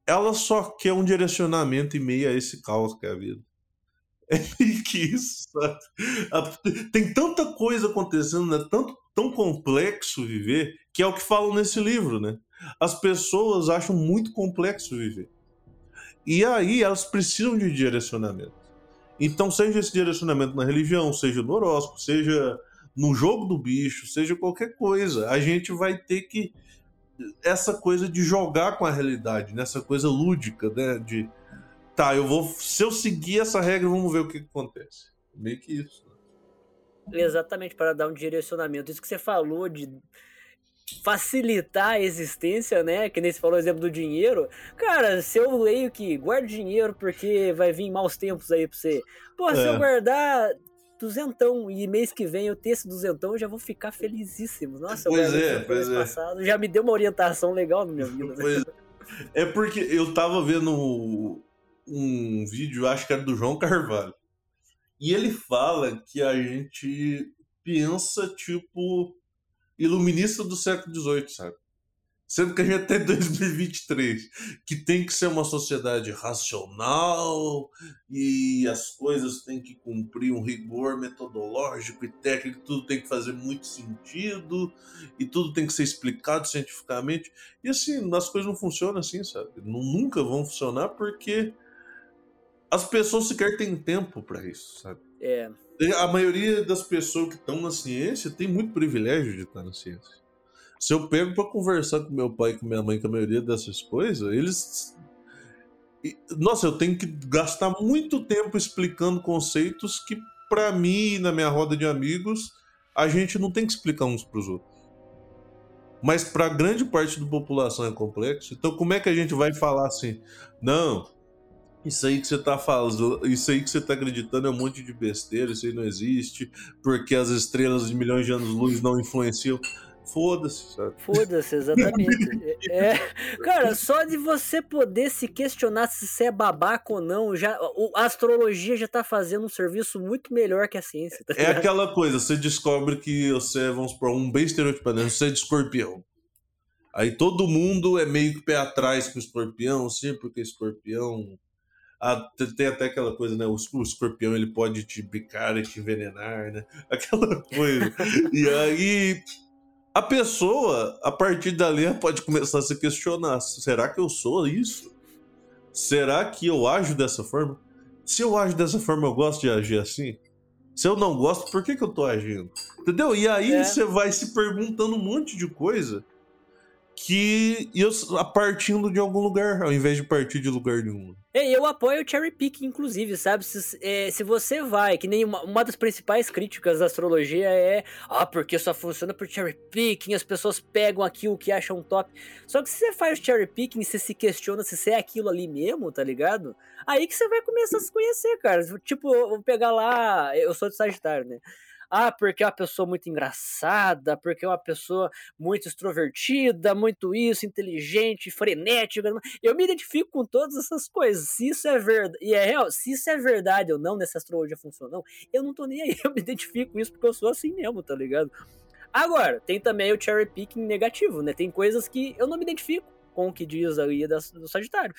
ela só quer um direcionamento em meio a esse caos que é a vida. É meio que isso, sabe? Tem tanta coisa acontecendo, né? Tanto, tão complexo viver, que é o que falam nesse livro, né? As pessoas acham muito complexo viver. E aí elas precisam de direcionamento. Então, seja esse direcionamento na religião, seja no horóscopo, seja no jogo do bicho, seja qualquer coisa, a gente vai ter que essa coisa de jogar com a realidade, nessa né? coisa lúdica, né? De tá, eu vou se eu seguir essa regra, vamos ver o que, que acontece. Meio que isso. Exatamente, para dar um direcionamento. Isso que você falou de facilitar a existência, né? Que nem você falou o exemplo do dinheiro. Cara, se eu leio que guarde dinheiro porque vai vir maus tempos aí pra você. Pô, é. se eu é. guardar duzentão e mês que vem eu ter esse duzentão, eu já vou ficar felizíssimo. Nossa, pois é, pois é. passado já me deu uma orientação legal na minha vida. Né? É porque eu tava vendo um vídeo, acho que era do João Carvalho. E ele fala que a gente pensa tipo iluminista do século XVIII, sabe? Sendo que a gente tem 2023, que tem que ser uma sociedade racional e as coisas têm que cumprir um rigor metodológico e técnico, tudo tem que fazer muito sentido e tudo tem que ser explicado cientificamente. E assim, as coisas não funcionam assim, sabe? Nunca vão funcionar porque as pessoas sequer têm tempo para isso, sabe? É. A maioria das pessoas que estão na ciência tem muito privilégio de estar na ciência. Se eu pego para conversar com meu pai e com minha mãe com a maioria dessas coisas, eles. Nossa, eu tenho que gastar muito tempo explicando conceitos que, para mim, na minha roda de amigos, a gente não tem que explicar uns para os outros. Mas para grande parte da população é complexo. Então, como é que a gente vai falar assim? Não, isso aí que você tá falando, isso aí que você tá acreditando é um monte de besteira, isso aí não existe, porque as estrelas de milhões de anos-luz não influenciam. Foda-se, sabe? Foda-se, exatamente. é, cara, só de você poder se questionar se você é babaca ou não, já, a astrologia já tá fazendo um serviço muito melhor que a ciência. Tá é aquela coisa, você descobre que você, vamos supor, um bem estereotipado, né? você é de escorpião. Aí todo mundo é meio que pé atrás com o escorpião, assim, porque escorpião ah, tem até aquela coisa, né? O, o, escorpião ele pode te bicar e te envenenar, né? Aquela coisa. e aí a pessoa, a partir dali, pode começar a se questionar: será que eu sou isso? Será que eu ajo dessa forma? Se eu ajo dessa forma, eu gosto de agir assim? Se eu não gosto, por que, que eu tô agindo? Entendeu? E aí é. você vai se perguntando um monte de coisa que a partindo de algum lugar, ao invés de partir de lugar nenhum. E eu apoio o cherry pick, inclusive, sabe? Se, é, se você vai, que nem uma, uma, das principais críticas da astrologia é ah, porque só funciona por cherry picking, as pessoas pegam aquilo que acham top. Só que se você faz cherry picking, você se questiona se você é aquilo ali mesmo, tá ligado? Aí que você vai começar a se conhecer, cara. Tipo, eu vou pegar lá, eu sou de Sagitário, né? Ah, porque é uma pessoa muito engraçada, porque é uma pessoa muito extrovertida, muito isso, inteligente, frenética. Eu me identifico com todas essas coisas. Se isso é verdade, e é real, se isso é verdade ou não, nessa astrologia funcional, eu não tô nem aí. Eu me identifico com isso porque eu sou assim mesmo, tá ligado? Agora, tem também o cherry picking negativo, né? Tem coisas que eu não me identifico com o que diz aí do Sagitário.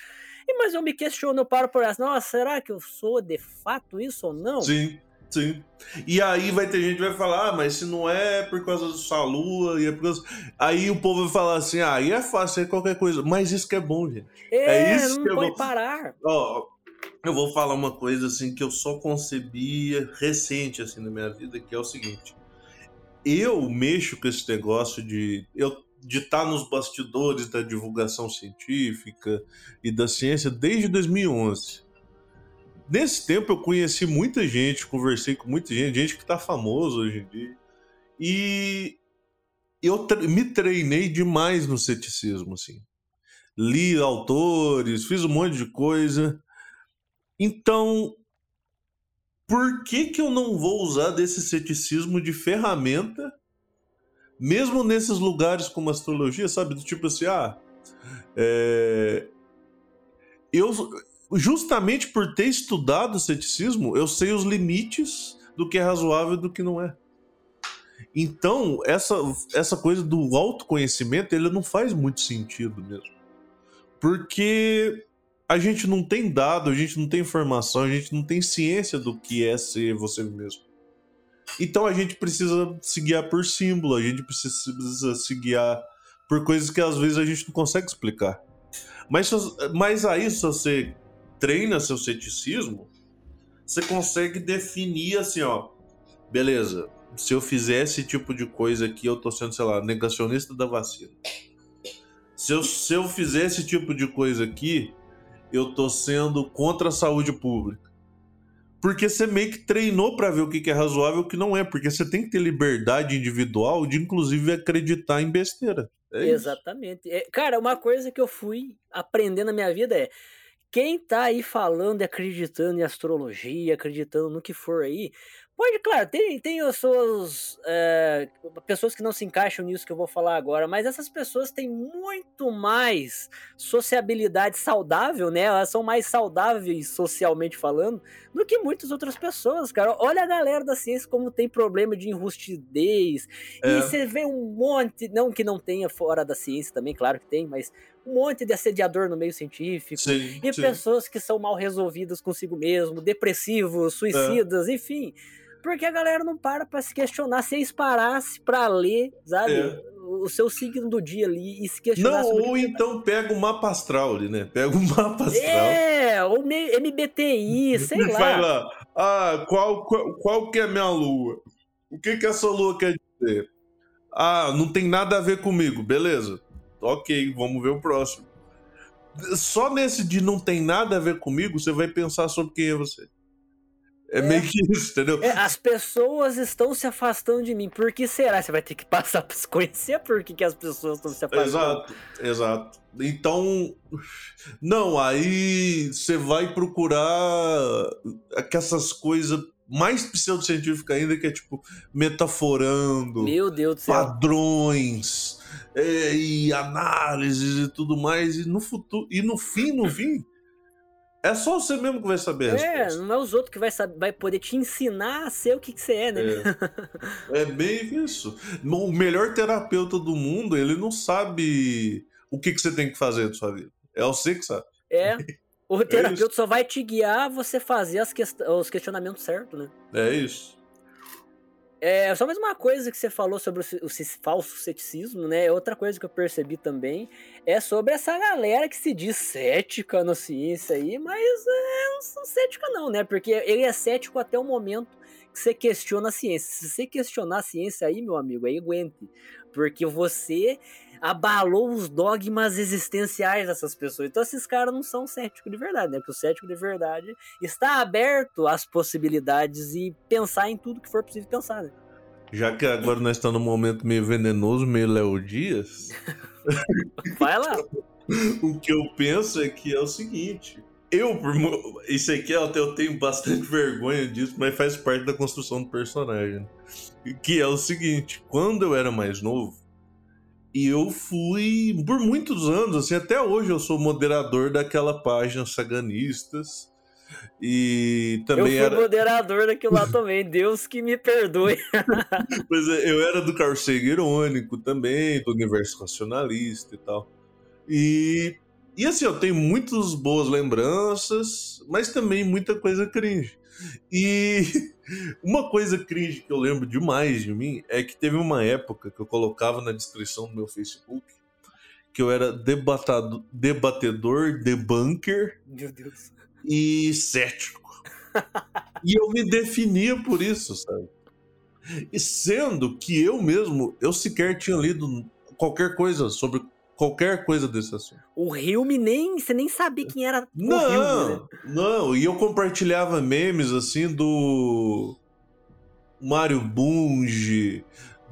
E, mas eu me questiono, eu paro por essa, nossa, será que eu sou de fato isso ou não? Sim. Sim. E aí vai ter gente que vai falar, ah, mas se não é por causa sua lua, e é por causa... Aí o povo vai falar assim, ah, aí é fácil, é qualquer coisa. Mas isso que é bom, gente. É, é isso que é bom. parar. Ó, eu vou falar uma coisa assim que eu só concebia recente assim na minha vida, que é o seguinte. Eu mexo com esse negócio de eu de estar tá nos bastidores da divulgação científica e da ciência desde 2011. Nesse tempo eu conheci muita gente, conversei com muita gente, gente que tá famoso hoje em dia. E eu me treinei demais no ceticismo, assim. Li autores, fiz um monte de coisa. Então, por que que eu não vou usar desse ceticismo de ferramenta, mesmo nesses lugares como astrologia, sabe? Do tipo assim, ah, é... eu justamente por ter estudado o ceticismo, eu sei os limites do que é razoável e do que não é. Então, essa, essa coisa do autoconhecimento, ele não faz muito sentido mesmo. Porque a gente não tem dado, a gente não tem informação, a gente não tem ciência do que é ser você mesmo. Então a gente precisa se guiar por símbolo, a gente precisa se guiar por coisas que às vezes a gente não consegue explicar. Mas, mas aí, se você treina seu ceticismo, você consegue definir assim, ó, beleza, se eu fizer esse tipo de coisa aqui, eu tô sendo, sei lá, negacionista da vacina. Se eu, se eu fizer esse tipo de coisa aqui, eu tô sendo contra a saúde pública. Porque você meio que treinou para ver o que é razoável e o que não é. Porque você tem que ter liberdade individual de, inclusive, acreditar em besteira. É Exatamente. É, cara, uma coisa que eu fui aprendendo na minha vida é quem tá aí falando e acreditando em astrologia, acreditando no que for aí, pode, claro, tem, tem as suas é, pessoas que não se encaixam nisso que eu vou falar agora, mas essas pessoas têm muito mais sociabilidade saudável, né? Elas são mais saudáveis socialmente falando do que muitas outras pessoas, cara. Olha a galera da ciência como tem problema de enrustidez. É. E você vê um monte, não que não tenha fora da ciência também, claro que tem, mas um monte de assediador no meio científico. Sim, e sim. pessoas que são mal resolvidas consigo mesmo, depressivos, suicidas, é. enfim. Porque a galera não para pra se questionar. Se eles parassem pra ler, sabe? É o seu signo do dia ali e se questionar Não, ou então pega o mapa astral ali, né? Pega o mapa astral. É, ou MBTI, sei lá. Vai lá. Ah, qual, qual, qual que é a minha lua? O que que essa lua quer dizer? Ah, não tem nada a ver comigo, beleza. Ok, vamos ver o próximo. Só nesse de não tem nada a ver comigo, você vai pensar sobre quem é você. É, é, meio que isso, entendeu? É, as pessoas estão se afastando de mim. Por que será? Você vai ter que passar para se conhecer por que, que as pessoas estão se afastando. Exato, exato. Então, não, aí você vai procurar essas coisas mais pseudocientíficas ainda, que é tipo metaforando. Meu Deus do céu. Padrões. É, e análises e tudo mais. E no futuro. E no fim, no fim é só você mesmo que vai saber a É, não é os outros que vai, saber, vai poder te ensinar a ser o que, que você é, né? É. é bem isso. O melhor terapeuta do mundo, ele não sabe o que, que você tem que fazer da sua vida. É você que sabe. É. O é terapeuta é só vai te guiar você fazer as quest os questionamentos certos, né? É isso. É, só mais uma coisa que você falou sobre o, o, falso ceticismo, né? Outra coisa que eu percebi também é sobre essa galera que se diz cética na ciência aí, mas é, não são cética não, né? Porque ele é cético até o momento que você questiona a ciência. Se você questionar a ciência aí, meu amigo, aí aguente. Porque você abalou os dogmas existenciais dessas pessoas. Então esses caras não são céticos de verdade, né? Porque o cético de verdade está aberto às possibilidades e pensar em tudo que for possível pensar, né? Já que agora nós estamos num momento meio venenoso, meio Léo Dias. Vai lá. o que eu penso é que é o seguinte. Eu, isso aqui eu tenho bastante vergonha disso, mas faz parte da construção do personagem. Que é o seguinte: quando eu era mais novo, e eu fui, por muitos anos, assim, até hoje eu sou moderador daquela página Saganistas. E também eu fui era. moderador daquilo lá também, Deus que me perdoe. pois é, eu era do Carl Sagan irônico também, do universo racionalista e tal. E, e assim, eu tenho muitas boas lembranças, mas também muita coisa cringe. E uma coisa cringe que eu lembro demais de mim é que teve uma época que eu colocava na descrição do meu Facebook que eu era debatado, debatedor, debunker e cético. e eu me definia por isso, sabe? E sendo que eu mesmo, eu sequer tinha lido qualquer coisa sobre qualquer coisa desse assunto. O Hilme nem. Você nem sabia quem era não, o Hilme, né? Não, e eu compartilhava memes assim do. Mario Bunge,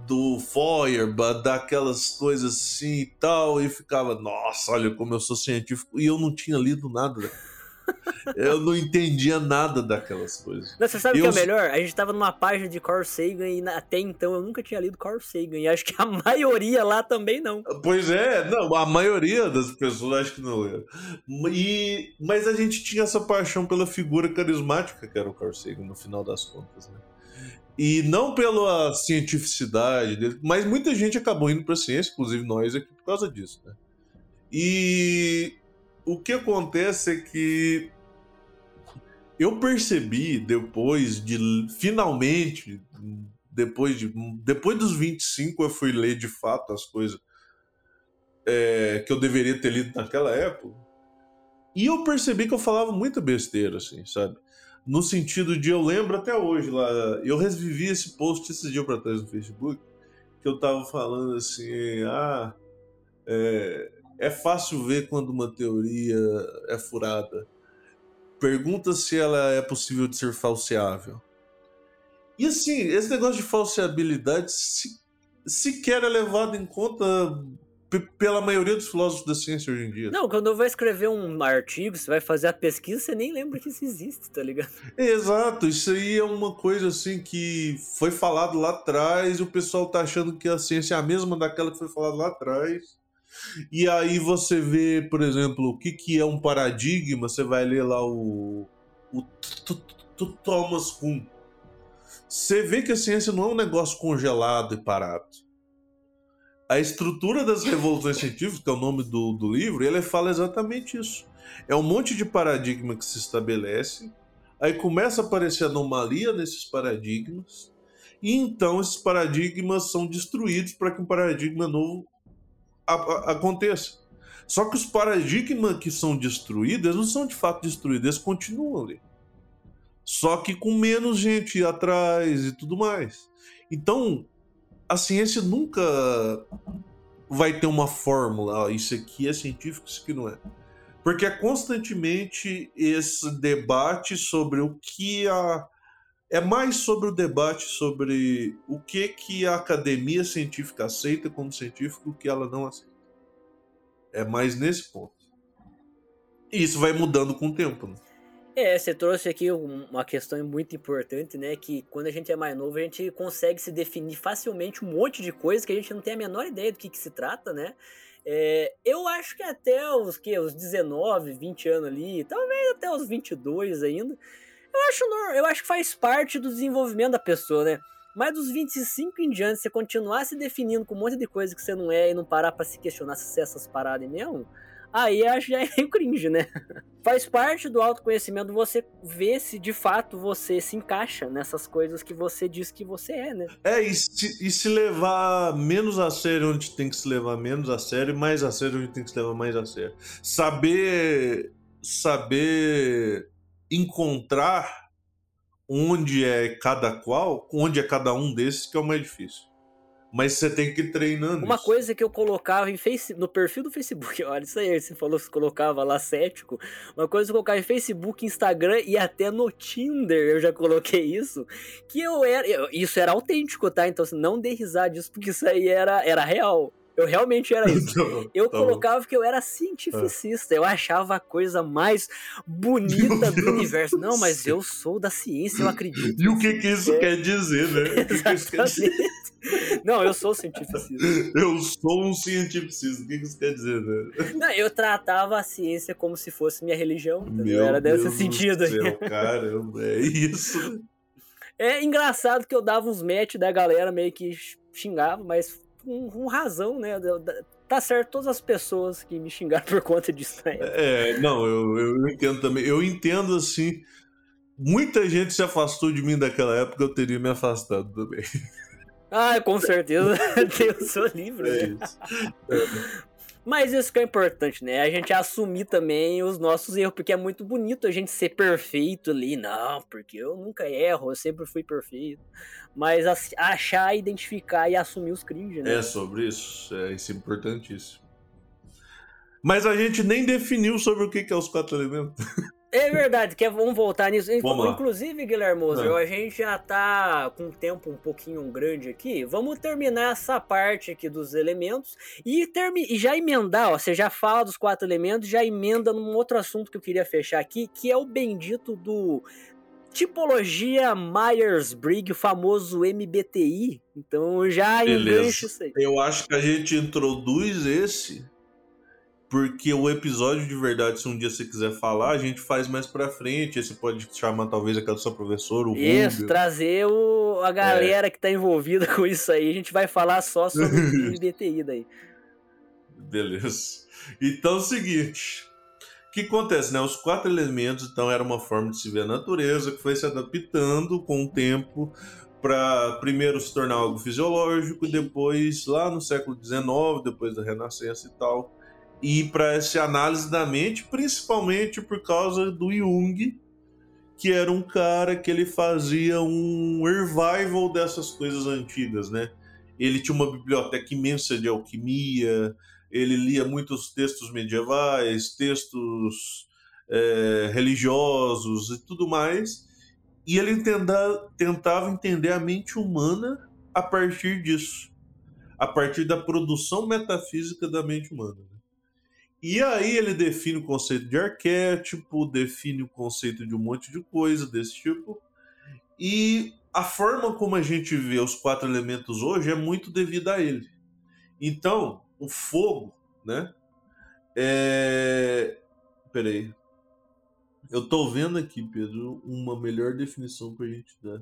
do Feuerbach, daquelas coisas assim e tal, e ficava, nossa, olha como eu sou científico, e eu não tinha lido nada eu não entendia nada daquelas coisas. Não, você sabe o que é melhor? A gente tava numa página de Carl Sagan e até então eu nunca tinha lido Carl Sagan. E acho que a maioria lá também não. Pois é, não, a maioria das pessoas acho que não era. E, mas a gente tinha essa paixão pela figura carismática que era o Carl Sagan, no final das contas, né? E não pela cientificidade dele, mas muita gente acabou indo para ciência, inclusive nós aqui, por causa disso, né? E o que acontece é que eu percebi depois de finalmente depois de depois dos 25 eu fui ler de fato as coisas é, que eu deveria ter lido naquela época E eu percebi que eu falava muita besteira, assim, sabe? No sentido de, eu lembro até hoje lá, eu revivi esse post esses dias pra trás no Facebook, que eu tava falando assim, ah, é, é fácil ver quando uma teoria é furada. Pergunta se ela é possível de ser falseável. E assim, esse negócio de falseabilidade se, sequer é levado em conta pela maioria dos filósofos da ciência hoje em dia. Não, quando vou escrever um artigo, você vai fazer a pesquisa, você nem lembra que isso existe, tá ligado? Exato, isso aí é uma coisa assim que foi falado lá atrás e o pessoal tá achando que a ciência é a mesma daquela que foi falada lá atrás. E aí você vê, por exemplo, o que, que é um paradigma, você vai ler lá o, o Thomas Kuhn. Você vê que a ciência não é um negócio congelado e parado. A estrutura das revoluções científicas, que é o nome do, do livro, ele fala exatamente isso. É um monte de paradigma que se estabelece, aí começa a aparecer anomalia nesses paradigmas, e então esses paradigmas são destruídos para que um paradigma novo a, a, aconteça. Só que os paradigmas que são destruídos, não são de fato destruídos, eles continuam ali. Só que com menos gente atrás e tudo mais. Então, a ciência nunca vai ter uma fórmula, isso aqui é científico, isso aqui não é. Porque é constantemente esse debate sobre o que a é mais sobre o debate sobre o que que a academia científica aceita como científico e o que ela não aceita. É mais nesse ponto. E isso vai mudando com o tempo. Né? É, você trouxe aqui uma questão muito importante, né? Que quando a gente é mais novo, a gente consegue se definir facilmente um monte de coisas que a gente não tem a menor ideia do que, que se trata, né? É, eu acho que até os, que, os 19, 20 anos ali, talvez até os 22 ainda, eu acho, eu acho que faz parte do desenvolvimento da pessoa, né? Mas dos 25 em diante, você continuar se definindo com um monte de coisa que você não é e não parar para se questionar se é essas paradas mesmo, aí acho já é cringe, né? Faz parte do autoconhecimento você ver se de fato você se encaixa nessas coisas que você diz que você é, né? É, e se, e se levar menos a sério onde tem que se levar menos a sério, mais a sério onde tem que se levar mais a sério. Saber. Saber encontrar onde é cada qual, onde é cada um desses que é o mais difícil mas você tem que ir treinando. Uma isso. coisa que eu colocava em face... no perfil do Facebook, olha isso aí, você falou que você colocava lá cético. Uma coisa que eu colocava em Facebook, Instagram e até no Tinder eu já coloquei isso. Que eu era. Isso era autêntico, tá? Então assim, não dê risada disso, porque isso aí era, era real. Eu realmente era isso. Então, eu tá colocava bom. que eu era cientificista. Eu achava a coisa mais bonita do universo. Não, mas eu sou da ciência, eu acredito. E o que, que isso é. quer dizer, né? Exatamente. Não, eu sou cientificista. Eu sou um cientificista. O que isso quer dizer, né? Não, eu tratava a ciência como se fosse minha religião. Meu era desse Deus sentido aí. Caramba, é isso. É engraçado que eu dava uns match da galera meio que xingava, mas com, com razão, né? Tá certo todas as pessoas que me xingaram por conta disso. Né? É, não, eu, eu entendo também. Eu entendo assim. Muita gente se afastou de mim daquela época, eu teria me afastado também. Ah, com certeza. Deus sou livre. É isso. Mas isso que é importante, né? A gente assumir também os nossos erros, porque é muito bonito a gente ser perfeito ali. Não, porque eu nunca erro, eu sempre fui perfeito. Mas achar, identificar e assumir os cringe, né? É sobre isso. É isso é importantíssimo. Mas a gente nem definiu sobre o que é os quatro elementos. É verdade, quer, vamos voltar nisso. Vamos Inclusive, Guilherme é. a gente já tá com um tempo um pouquinho grande aqui. Vamos terminar essa parte aqui dos elementos e, termi e já emendar, ó. Você já fala dos quatro elementos, já emenda num outro assunto que eu queria fechar aqui, que é o bendito do tipologia Myers-Briggs, o famoso MBTI. Então já engancha isso aí. Eu acho que a gente introduz esse porque o episódio de verdade, se um dia você quiser falar, a gente faz mais pra frente. Você pode chamar talvez aquela sua professora, o Isso, Rubio. trazer o, a galera é. que tá envolvida com isso aí. A gente vai falar só sobre o IBTI daí. Beleza. Então é o seguinte. O que acontece, né? Os quatro elementos, então, era uma forma de se ver a natureza que foi se adaptando com o tempo para primeiro se tornar algo fisiológico e depois, lá no século XIX, depois da Renascença e tal, ir para essa análise da mente, principalmente por causa do Jung, que era um cara que ele fazia um revival dessas coisas antigas, né? Ele tinha uma biblioteca imensa de alquimia, ele lia muitos textos medievais, textos é, religiosos e tudo mais, e ele tenta, tentava entender a mente humana a partir disso, a partir da produção metafísica da mente humana. E aí ele define o conceito de arquétipo, define o conceito de um monte de coisa desse tipo, e a forma como a gente vê os quatro elementos hoje é muito devido a ele. Então, o fogo, né? É... Peraí. Eu tô vendo aqui, Pedro, uma melhor definição pra gente dar.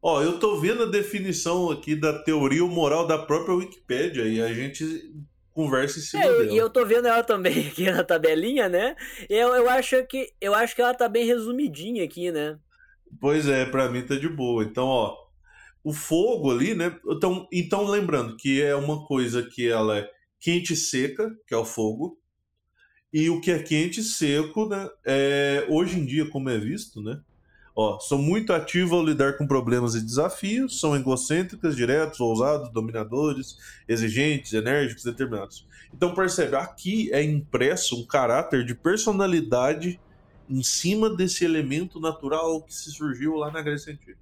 Ó, eu tô vendo a definição aqui da teoria moral da própria Wikipédia e a gente conversa em cima é, dela. E eu tô vendo ela também aqui na tabelinha, né? Eu, eu, acho que, eu acho que ela tá bem resumidinha aqui, né? Pois é, para mim tá de boa. Então, ó, o fogo ali, né? Então, então lembrando que é uma coisa que ela é quente e seca, que é o fogo, e o que é quente e seco, né? É, hoje em dia, como é visto, né? Ó, são muito ativos ao lidar com problemas e desafios, são egocêntricas, diretos, ousados, dominadores, exigentes, enérgicos, determinados. Então percebe, aqui é impresso um caráter de personalidade em cima desse elemento natural que se surgiu lá na Grécia Antiga.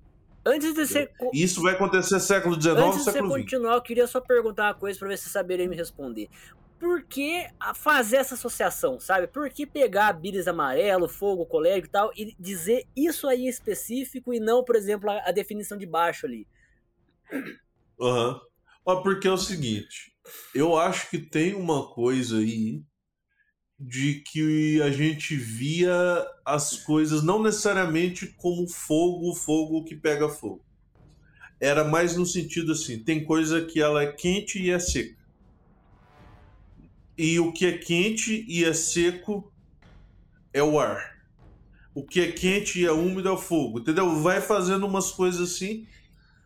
Antes de você. Isso vai acontecer século XIX, Antes de século você continuar, eu queria só perguntar uma coisa para ver se saberia me responder. Por que fazer essa associação, sabe? Por que pegar bíris amarelo, fogo, colégio e tal, e dizer isso aí em específico e não, por exemplo, a, a definição de baixo ali? Aham. Uhum. Porque é o seguinte, eu acho que tem uma coisa aí de que a gente via as coisas não necessariamente como fogo, fogo que pega fogo. Era mais no sentido assim, tem coisa que ela é quente e é seca. E o que é quente e é seco é o ar. O que é quente e é úmido é o fogo, entendeu? Vai fazendo umas coisas assim,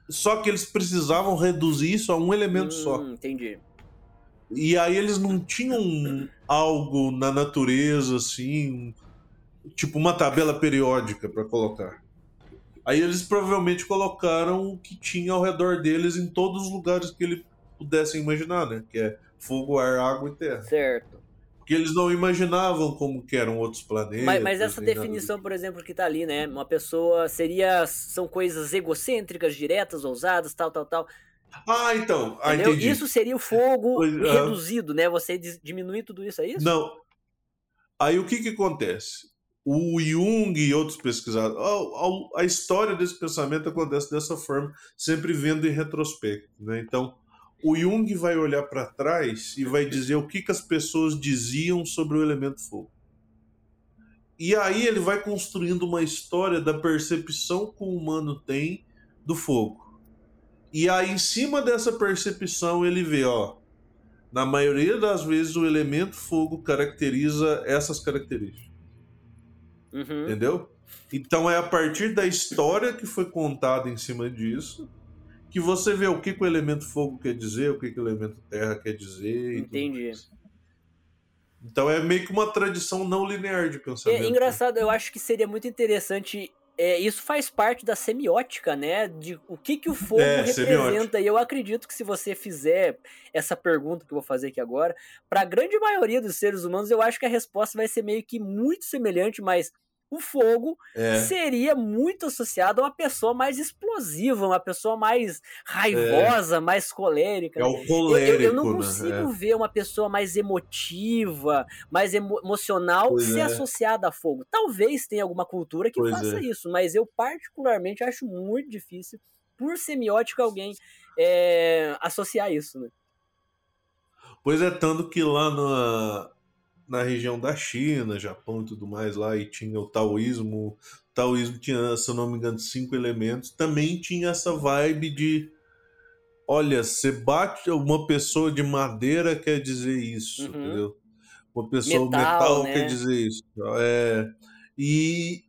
só que eles precisavam reduzir isso a um elemento hum, só. Entendi. E aí eles não tinham algo na natureza assim, tipo uma tabela periódica para colocar. Aí eles provavelmente colocaram o que tinha ao redor deles em todos os lugares que eles pudessem imaginar, né? Que é fogo, ar, água e terra. Certo. Porque eles não imaginavam como que eram outros planetas. Mas, mas essa definição, por exemplo, que tá ali, né? Uma pessoa seria. São coisas egocêntricas, diretas, ousadas, tal, tal, tal. Ah, então. Ah, entendi. Isso seria o fogo pois, reduzido, né? Você diminuir tudo isso, é isso? Não. Aí o que que acontece? O Jung e outros pesquisadores, a, a, a história desse pensamento acontece dessa forma, sempre vendo em retrospecto, né? Então, o Jung vai olhar para trás e vai dizer o que, que as pessoas diziam sobre o elemento fogo. E aí ele vai construindo uma história da percepção que o humano tem do fogo. E aí, em cima dessa percepção, ele vê, ó, na maioria das vezes o elemento fogo caracteriza essas características. Uhum. Entendeu? Então é a partir da história que foi contada em cima disso que você vê o que, que o elemento fogo quer dizer, o que, que o elemento terra quer dizer. Entendi. Então é meio que uma tradição não linear de pensamento. É engraçado, eu acho que seria muito interessante é, isso faz parte da semiótica, né? De o que, que o fogo é, representa. Semiótica. E eu acredito que se você fizer essa pergunta que eu vou fazer aqui agora, para a grande maioria dos seres humanos, eu acho que a resposta vai ser meio que muito semelhante, mas o fogo é. seria muito associado a uma pessoa mais explosiva, uma pessoa mais raivosa, é. mais colérica. É o colérico, eu, eu, não né? consigo né? ver uma pessoa mais emotiva, mais emo emocional pois ser é. associada a fogo. Talvez tenha alguma cultura que pois faça é. isso, mas eu particularmente acho muito difícil, por semiótica, alguém é, associar isso, né? Pois é, tanto que lá na, na região da China, Japão e tudo mais lá, e tinha o taoísmo. O taoísmo tinha, se eu não me engano, cinco elementos. Também tinha essa vibe de. Olha, você bate uma pessoa de madeira quer dizer isso, uhum. entendeu? Uma pessoa metal, metal né? quer dizer isso. É, e,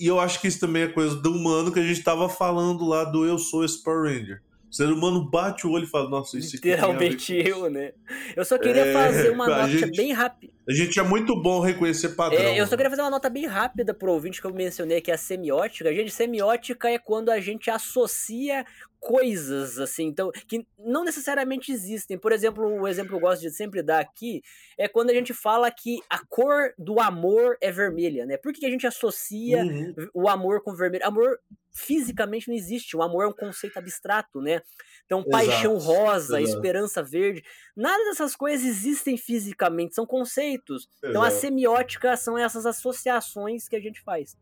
e eu acho que isso também é coisa do humano que a gente estava falando lá do Eu Sou Power Ranger. O ser humano bate o olho e fala, nossa, isso aqui Literalmente eu, né? Eu só queria é, fazer uma nota gente, bem rápida. A gente é muito bom reconhecer padrão. É, eu só queria fazer uma nota bem rápida pro ouvinte que eu mencionei que é a semiótica. Gente, semiótica é quando a gente associa coisas, assim, então, que não necessariamente existem. Por exemplo, o exemplo que eu gosto de sempre dar aqui é quando a gente fala que a cor do amor é vermelha, né? Por que a gente associa uhum. o amor com vermelho? Amor fisicamente não existe, o amor é um conceito abstrato, né? Então, exato, paixão rosa, exato. esperança verde, nada dessas coisas existem fisicamente, são conceitos. Exato. Então, a semiótica são essas associações que a gente faz.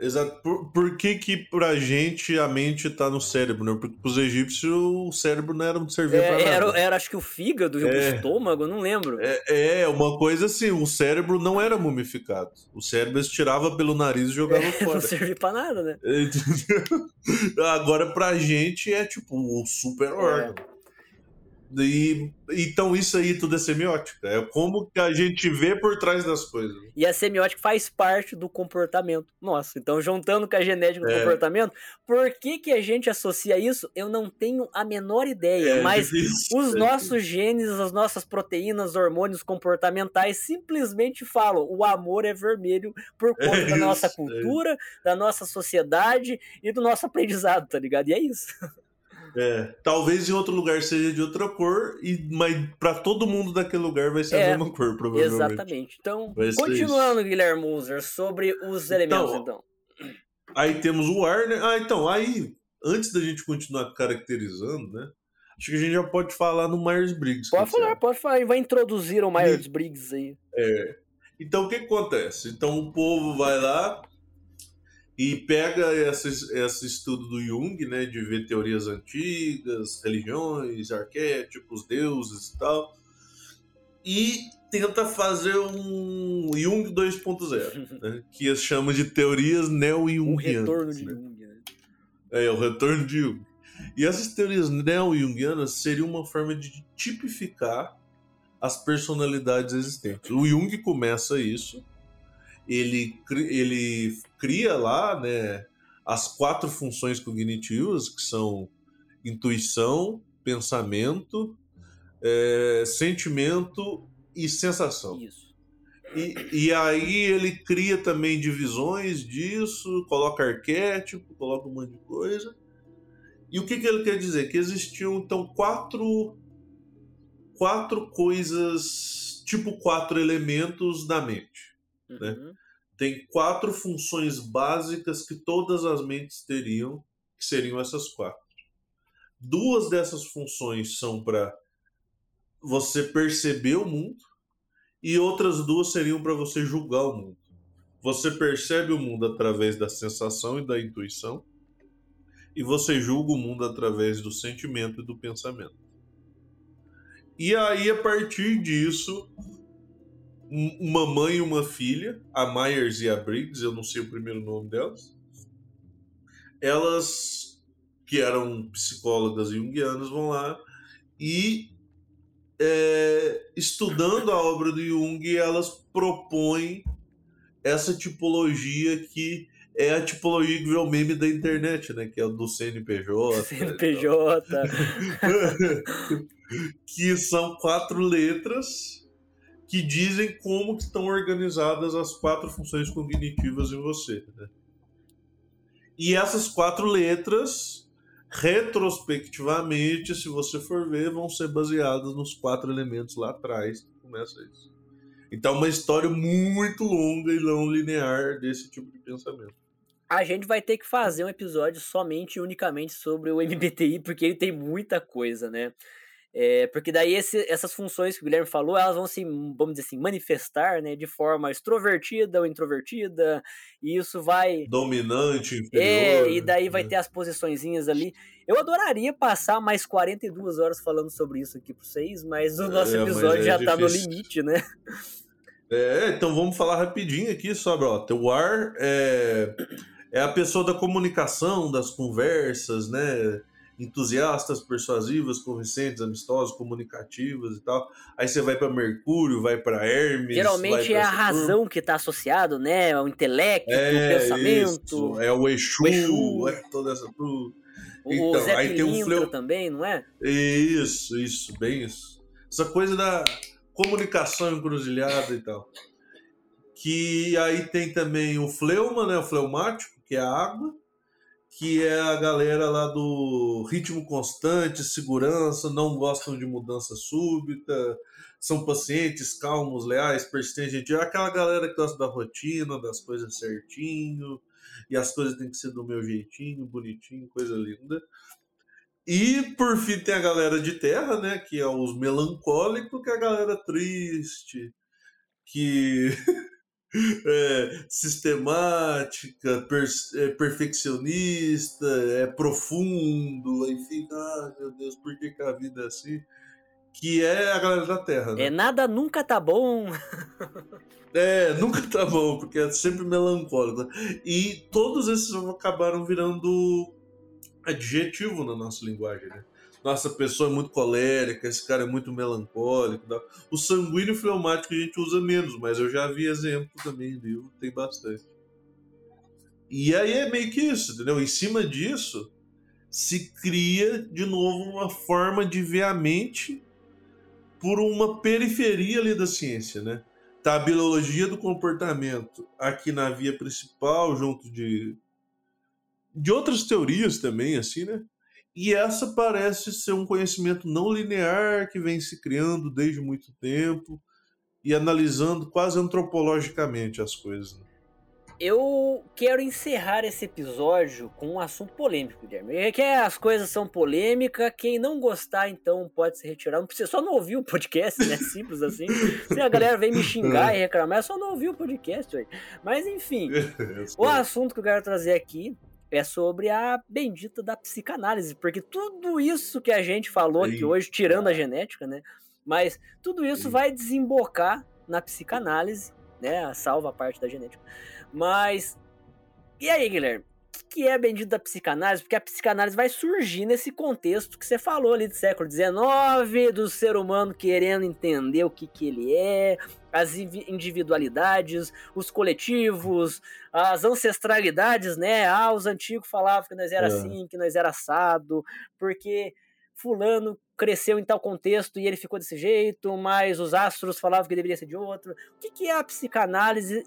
Exato. Por, por, que que pra gente a mente tá no cérebro, né? Porque pros egípcios o cérebro não era um servir é, pra nada. Era, era, acho que o fígado e é, o estômago, não lembro. É, é, uma coisa assim, o cérebro não era mumificado. O cérebro eles tirava pelo nariz e jogava é, fora. Não servia pra nada, né? Agora pra gente é tipo o super é. órgão. E, então isso aí tudo é semiótica. É como que a gente vê por trás das coisas. E a semiótica faz parte do comportamento nosso. Então, juntando com a genética do é. comportamento, por que, que a gente associa isso? Eu não tenho a menor ideia. É, mas os é nossos genes, as nossas proteínas, hormônios comportamentais simplesmente falam: o amor é vermelho por conta é da nossa é cultura, da nossa sociedade e do nosso aprendizado, tá ligado? E é isso. É, talvez em outro lugar seja de outra cor, e, mas para todo mundo daquele lugar vai ser é, a mesma cor, provavelmente. Exatamente. Então, continuando, Guilherme Moser, sobre os então, elementos, então. Aí temos o ar, né? Ah, então, aí, antes da gente continuar caracterizando, né? Acho que a gente já pode falar no Myers-Briggs. Pode falar, pode falar. Vai introduzir o Myers-Briggs aí. É. Então, o que acontece? Então, o povo vai lá, e pega esse, esse estudo do Jung, né, de ver teorias antigas, religiões, arquétipos, deuses e tal, e tenta fazer um Jung 2.0, né, que chama de teorias neo-jungianas. O retorno de né? Jung. Né? É, o retorno de Jung. E essas teorias neo-jungianas seriam uma forma de tipificar as personalidades existentes. O Jung começa isso ele, ele cria lá né, as quatro funções cognitivas, que são intuição, pensamento, é, sentimento e sensação. Isso. E, e aí ele cria também divisões disso, coloca arquétipo, coloca um monte de coisa. E o que, que ele quer dizer? Que existiam então quatro quatro coisas, tipo quatro elementos da mente. Né? Uhum. Né? Tem quatro funções básicas que todas as mentes teriam, que seriam essas quatro. Duas dessas funções são para você perceber o mundo e outras duas seriam para você julgar o mundo. Você percebe o mundo através da sensação e da intuição e você julga o mundo através do sentimento e do pensamento. E aí, a partir disso, uma mãe e uma filha, a Myers e a Briggs, eu não sei o primeiro nome delas. Elas, que eram psicólogas junguianas, vão lá e, é, estudando a obra do Jung, elas propõem essa tipologia que é a tipologia que o meme da internet, né? Que é do CNPJ. CNPJ. que são quatro letras que dizem como estão organizadas as quatro funções cognitivas em você. Né? E essas quatro letras, retrospectivamente, se você for ver, vão ser baseadas nos quatro elementos lá atrás que começa isso. Então, uma história muito longa e não linear desse tipo de pensamento. A gente vai ter que fazer um episódio somente e unicamente sobre o MBTI, porque ele tem muita coisa, né? É, porque daí esse, essas funções que o Guilherme falou, elas vão se, vamos dizer assim, manifestar, né, de forma extrovertida ou introvertida, e isso vai... Dominante, inferior. É, e daí vai né? ter as posiçõezinhas ali. Eu adoraria passar mais 42 horas falando sobre isso aqui para vocês, mas o nosso é, episódio é já está no limite, né? É, então vamos falar rapidinho aqui sobre, ó, o ar é, é a pessoa da comunicação, das conversas, né, entusiastas, persuasivas, convincentes, amistosas, comunicativas e tal. Aí você vai para Mercúrio, vai para Hermes. Geralmente é a razão que está associado, né? O intelecto, é, o pensamento. Isso. É o Exu, o Exu. É toda essa. O, Então, o Zé aí tem um Pilintra fleu- também, não é? Isso, isso, bem isso. Essa coisa da comunicação encruzilhada e tal. Que aí tem também o fleuma, né? O fleumático, que é a água, que é a galera lá do ritmo constante, segurança, não gostam de mudança súbita, são pacientes, calmos, leais, persistentes. É aquela galera que gosta da rotina, das coisas certinho, e as coisas têm que ser do meu jeitinho, bonitinho, coisa linda. E por fim tem a galera de terra, né? Que é os melancólicos, que é a galera triste, que é sistemática, per- é perfeccionista, é profundo, enfim, ah, meu Deus, por que, que a vida é assim? Que é a galera da terra, né? É nada nunca tá bom. É, nunca tá bom, porque é sempre melancólico. E todos esses acabaram virando adjetivo na nossa linguagem, né? Nossa pessoa é muito colérica, esse cara é muito melancólico. tal. O sanguíneo fleumático a gente usa menos, mas eu já vi exemplo também livro, tem bastante. E aí é meio que isso, entendeu? Em cima disso, se cria de novo uma forma de ver a mente por uma periferia ali da ciência, né? Tá a biologia do comportamento aqui na via principal, junto de, de outras teorias também, assim, né? E essa parece ser um conhecimento não linear que vem se criando desde muito tempo e analisando quase antropologicamente as coisas. né? Eu quero encerrar esse episódio com um assunto polêmico, Guilherme. É que as coisas são polêmicas, quem não gostar, então, pode se retirar. Não precisa só não ouvir o podcast, né? Simples assim. Se a galera vem me xingar e reclamar, é só não ouvir o podcast, ué. Mas enfim, o assunto que eu quero trazer aqui é sobre a bendita da psicanálise, porque tudo isso que a gente falou aqui Eita. hoje, tirando a genética, né? Mas tudo isso Eita. vai desembocar na psicanálise, né? Salva a parte da genética. Mas e aí, Guilherme? Que é bendita da psicanálise? Porque a psicanálise vai surgir nesse contexto que você falou ali do século XIX, do ser humano querendo entender o que, que ele é, as individualidades, os coletivos, as ancestralidades, né? Ah, os antigos falavam que nós era É. assim, que nós era assado, porque fulano cresceu em tal contexto e ele ficou desse jeito, mas os astros falavam que deveria ser de outro. O que, que é a psicanálise?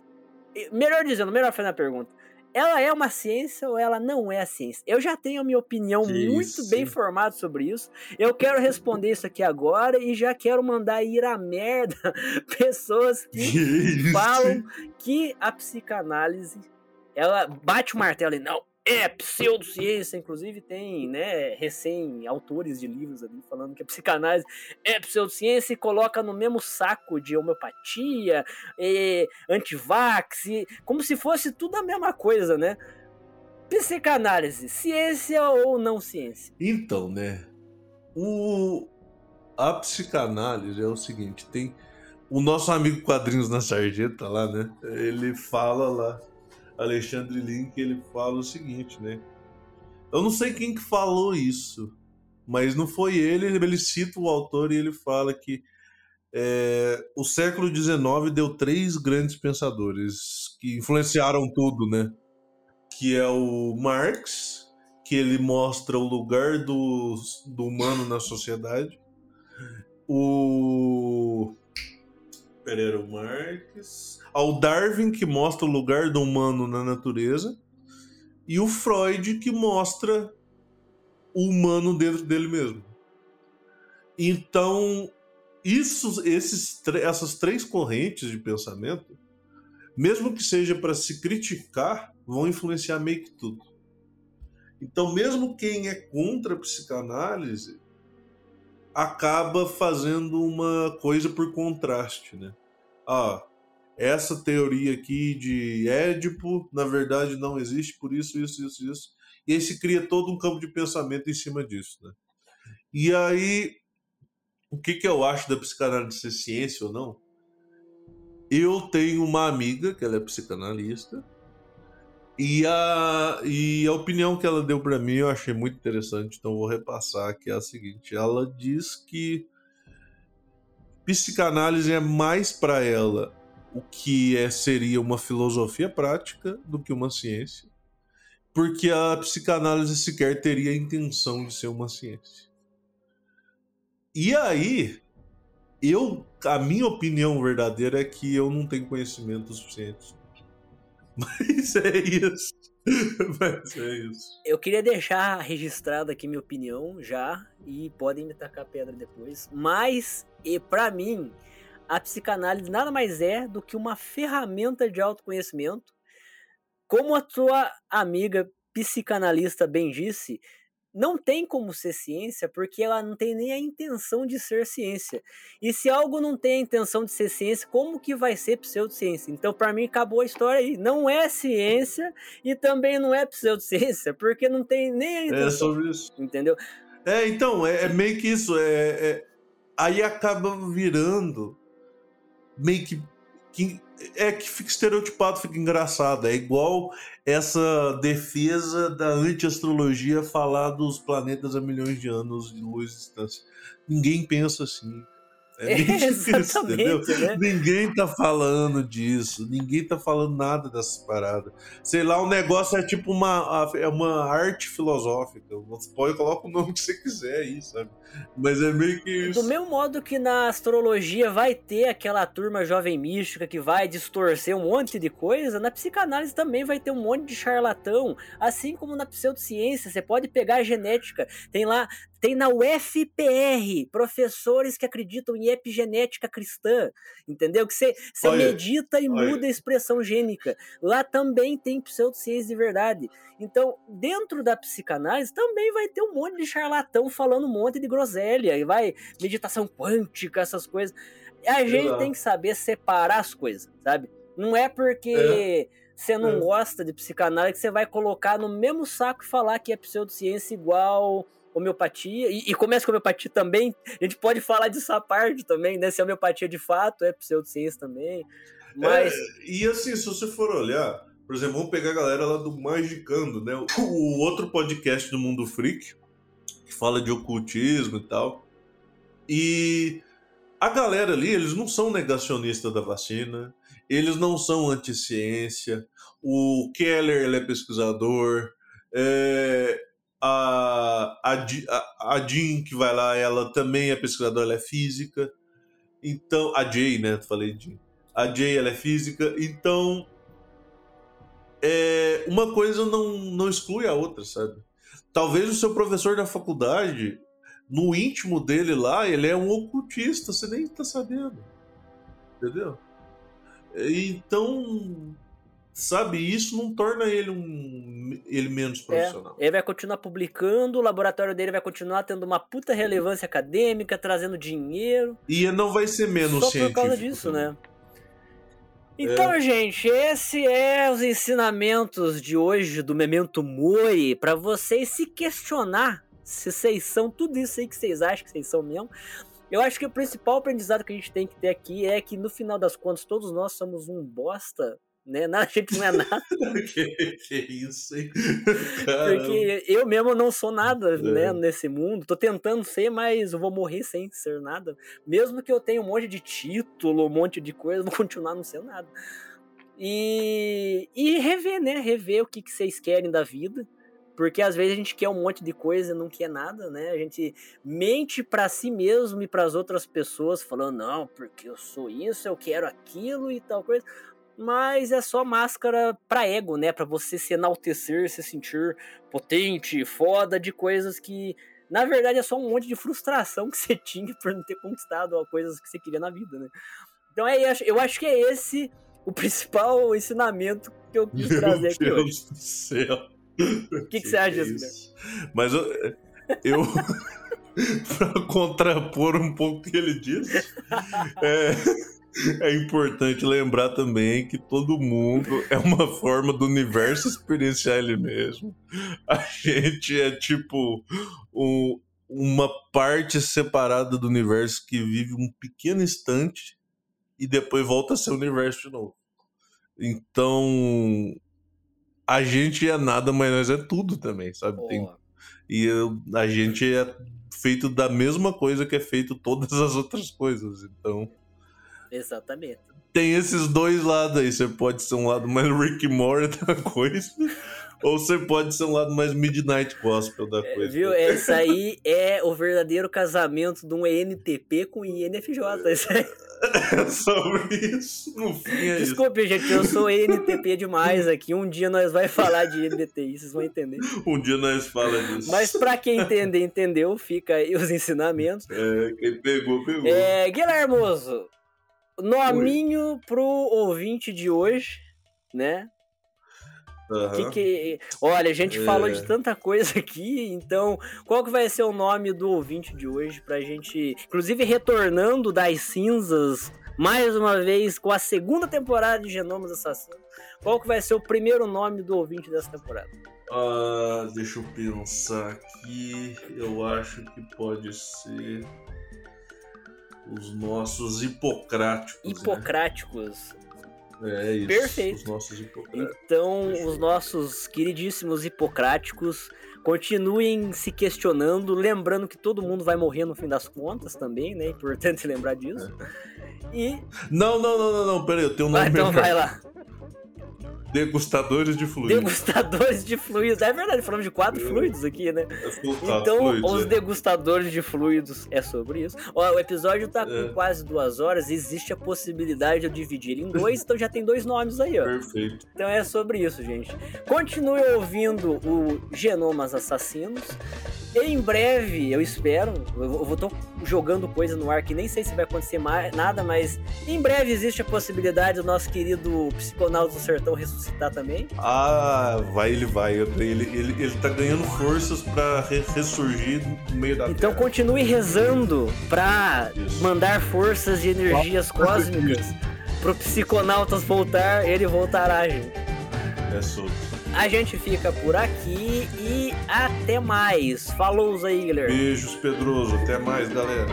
Melhor dizendo, melhor fazendo a pergunta. Ela é uma ciência ou ela não é a ciência? Eu já tenho a minha opinião Que muito isso, bem formada sobre isso. Eu quero responder isso aqui agora e já quero mandar ir a merda pessoas que isso? falam que a psicanálise ela bate o martelo e não é pseudociência, inclusive tem, né, recém-autores de livros ali falando que a psicanálise é pseudociência e coloca no mesmo saco de homeopatia, e antivax, e como se fosse tudo a mesma coisa, né? Psicanálise, ciência ou não ciência? Então, né? O... A psicanálise é o seguinte: tem o nosso amigo Quadrinhos na Sarjeta lá, né? Ele fala lá, Alexandre Link, ele fala o seguinte, né? Eu não sei quem que falou isso, mas não foi ele. Ele cita o autor e ele fala que é, o século XIX deu três grandes pensadores que influenciaram tudo, né? Que é o Marx, que ele mostra o lugar do, do humano na sociedade. O. Pereira Marx. Ao Darwin, que mostra o lugar do humano na natureza. E o Freud, que mostra o humano dentro dele mesmo. Então, isso, esses, essas três correntes de pensamento, mesmo que seja para se criticar, vão influenciar meio que tudo. Então, mesmo quem é contra a psicanálise acaba fazendo uma coisa por contraste, né? Ah, essa teoria aqui de Édipo, na verdade, não existe por isso, isso, isso, isso. E aí se cria todo um campo de pensamento em cima disso, né? E aí, o que, que eu acho da psicanálise ser ciência ou não? Eu tenho uma amiga que ela é psicanalista e a, e a opinião que ela deu para mim eu achei muito interessante, então vou repassar, que é a seguinte. Ela diz que psicanálise é mais para ela o que é, seria uma filosofia prática do que uma ciência. porque a psicanálise sequer teria a intenção de ser uma ciência. E aí, eu, a minha opinião verdadeira é que eu não tenho conhecimento suficiente. Mas é isso. Mas é isso. Eu queria deixar registrada aqui minha opinião já e podem me tacar pedra depois. Mas, e para mim, a psicanálise nada mais é do que uma ferramenta de autoconhecimento. Como a tua amiga psicanalista bem disse, não tem como ser ciência porque ela não tem nem a intenção de ser ciência. E se algo não tem a intenção de ser ciência, como que vai ser pseudociência? Então, para mim, acabou a história aí. Não é ciência e também não é pseudociência, porque não tem nem a É intenção. sobre isso. Entendeu? É, então, é, é meio que isso. É, é- aí acaba virando meio que, que- É que fica estereotipado, fica engraçado. É igual essa defesa da anti-astrologia falar dos planetas a milhões de anos de luz de distância. Ninguém pensa assim. É, isso, exatamente, né? Ninguém tá falando disso, ninguém tá falando nada dessas paradas. Sei lá, o negócio é tipo uma, é uma arte filosófica. Você pode colocar o nome que você quiser aí, sabe? Mas é meio que isso. Do mesmo modo que na astrologia vai ter aquela turma jovem mística que vai distorcer um monte de coisa, na psicanálise também vai ter um monte de charlatão, assim como na pseudociência, você pode pegar a genética, tem lá, tem na UFPR, professores que acreditam em epigenética cristã, entendeu? Que você, medita e olha. muda a expressão gênica. Lá também tem pseudociência de verdade. Então, dentro da psicanálise também vai ter um monte de charlatão falando um monte de groselha, e vai meditação quântica, essas coisas. A gente Exato. tem que saber separar as coisas, sabe? Não é porque você não É. gosta de psicanálise que você vai colocar no mesmo saco e falar que é pseudociência igual homeopatia. E, e começa com homeopatia também. A gente pode falar disso à parte também, né? Se a homeopatia de fato é pseudociência também. Mas. É, e assim, se você for olhar, por exemplo, vamos pegar a galera lá do Magicando, né? O, o outro podcast do Mundo Freak, que fala de ocultismo e tal. E a galera ali, eles não são negacionistas da vacina, eles não são anti-ciência. O Keller, ele é pesquisador. é, a, a, a, Jean, que vai lá, ela também é pesquisadora, ela é física. Então, a Jay, né? Falei Jean. A Jay, ela é física. Então, é, uma coisa não, não exclui a outra, sabe? Talvez o seu professor da faculdade, no íntimo dele lá, ele é um ocultista, você nem tá sabendo. Entendeu? Então, sabe, isso não torna ele um ele menos profissional. Ele vai continuar publicando, o laboratório dele vai continuar tendo uma puta relevância acadêmica, trazendo dinheiro. E não vai ser menos Só por científico. causa disso, também. né? Então, gente, esse é os ensinamentos de hoje do Memento Mori para vocês se questionar se vocês são tudo isso aí que vocês acham que vocês são mesmo. Eu acho que o principal aprendizado que a gente tem que ter aqui é que no final das contas todos nós somos um bosta, né? A gente não é nada. que, que isso, hein? Caramba. Porque eu mesmo não sou nada, É. né, nesse mundo. Tô tentando ser, mas eu vou morrer sem ser nada. Mesmo que eu tenha um monte de título, um monte de coisa, eu vou continuar não sendo nada. E, e rever, né? Rever o que, que vocês querem da vida. Porque às vezes a gente quer um monte de coisa e não quer nada, né? A gente mente pra si mesmo e pras outras pessoas, falando, não, porque eu sou isso, eu quero aquilo e tal coisa mas é só máscara pra ego, né? Pra você se enaltecer, se sentir potente, foda de coisas que na verdade é só um monte de frustração que você tinha por não ter conquistado as coisas que você queria na vida, né? Então é, eu acho que é esse o principal ensinamento que eu quis trazer aqui Meu hoje. Deus do céu. O que, que você acha é disso, isso? Mas eu, eu para contrapor um pouco o que ele disse, é, é importante lembrar também que todo mundo é uma forma do universo experienciar ele mesmo. A gente é tipo um- uma parte separada do universo que vive um pequeno instante e depois volta a ser o universo de novo. Então, a gente é nada, mas nós é tudo também, sabe? Tem- e eu- a gente é feito da mesma coisa que é feito todas as outras coisas. Então, Exatamente. Tem esses dois lados aí. Você pode ser um lado mais Rick Morty da coisa, ou você pode ser um lado mais Midnight Gospel da É, coisa. viu? Isso aí é o verdadeiro casamento de um ENTP com INFJ. Isso aí. É sobre isso. No fim é isso. Desculpe, gente, eu sou ENTP demais aqui. Um dia nós vai falar de NBTI, vocês vão entender. Um dia nós fala disso. Mas pra quem entender, entendeu. Fica aí os ensinamentos. É, quem pegou, pegou. É, Guilhermoso, nominho pro ouvinte de hoje, né? Aham. Que que... Olha, a gente É. falou de tanta coisa aqui, então qual que vai ser o nome do ouvinte de hoje pra gente, inclusive retornando das cinzas mais uma vez com a segunda temporada de Genomas Assassinos. Qual que vai ser o primeiro nome do ouvinte dessa temporada? Ah, deixa eu pensar aqui. Eu acho que pode ser os nossos hipocráticos. né? Hipocráticos. É isso. Perfeito. Os nossos hipocráticos. Então, os nossos queridíssimos hipocráticos continuem se questionando, lembrando que todo mundo vai morrer no fim das contas também, né? Importante lembrar disso. E. Não, não, não, não, não. Pera aí, eu tenho um Ah, nome então melhor. vai lá. Degustadores de fluidos. Degustadores de fluidos. É verdade, falamos de quatro fluidos aqui, né? Então, fluidos, os é. degustadores de fluidos é sobre isso. Ó, o episódio tá com É. quase duas horas. Existe a possibilidade de eu dividir em dois, então já tem dois nomes aí, ó. Perfeito. Então é sobre isso, gente. Continue ouvindo o Genomas Assassinos. Em breve, eu espero, eu vou- eu vou tô jogando coisa no ar que nem sei se vai acontecer mais, nada, mas em breve existe a possibilidade do nosso querido Psiconauta do Sertão ressuscitar também. Ah, vai, ele vai. Ele, ele, ele tá ganhando forças pra re- ressurgir no meio da Então terra. continue rezando pra Isso. mandar forças e energias cósmicas pro Psiconautas voltar, ele voltará, gente. É sobre. A gente fica por aqui e até mais. Falou aí, Guilherme. Beijos, Pedroso. Até mais, galera.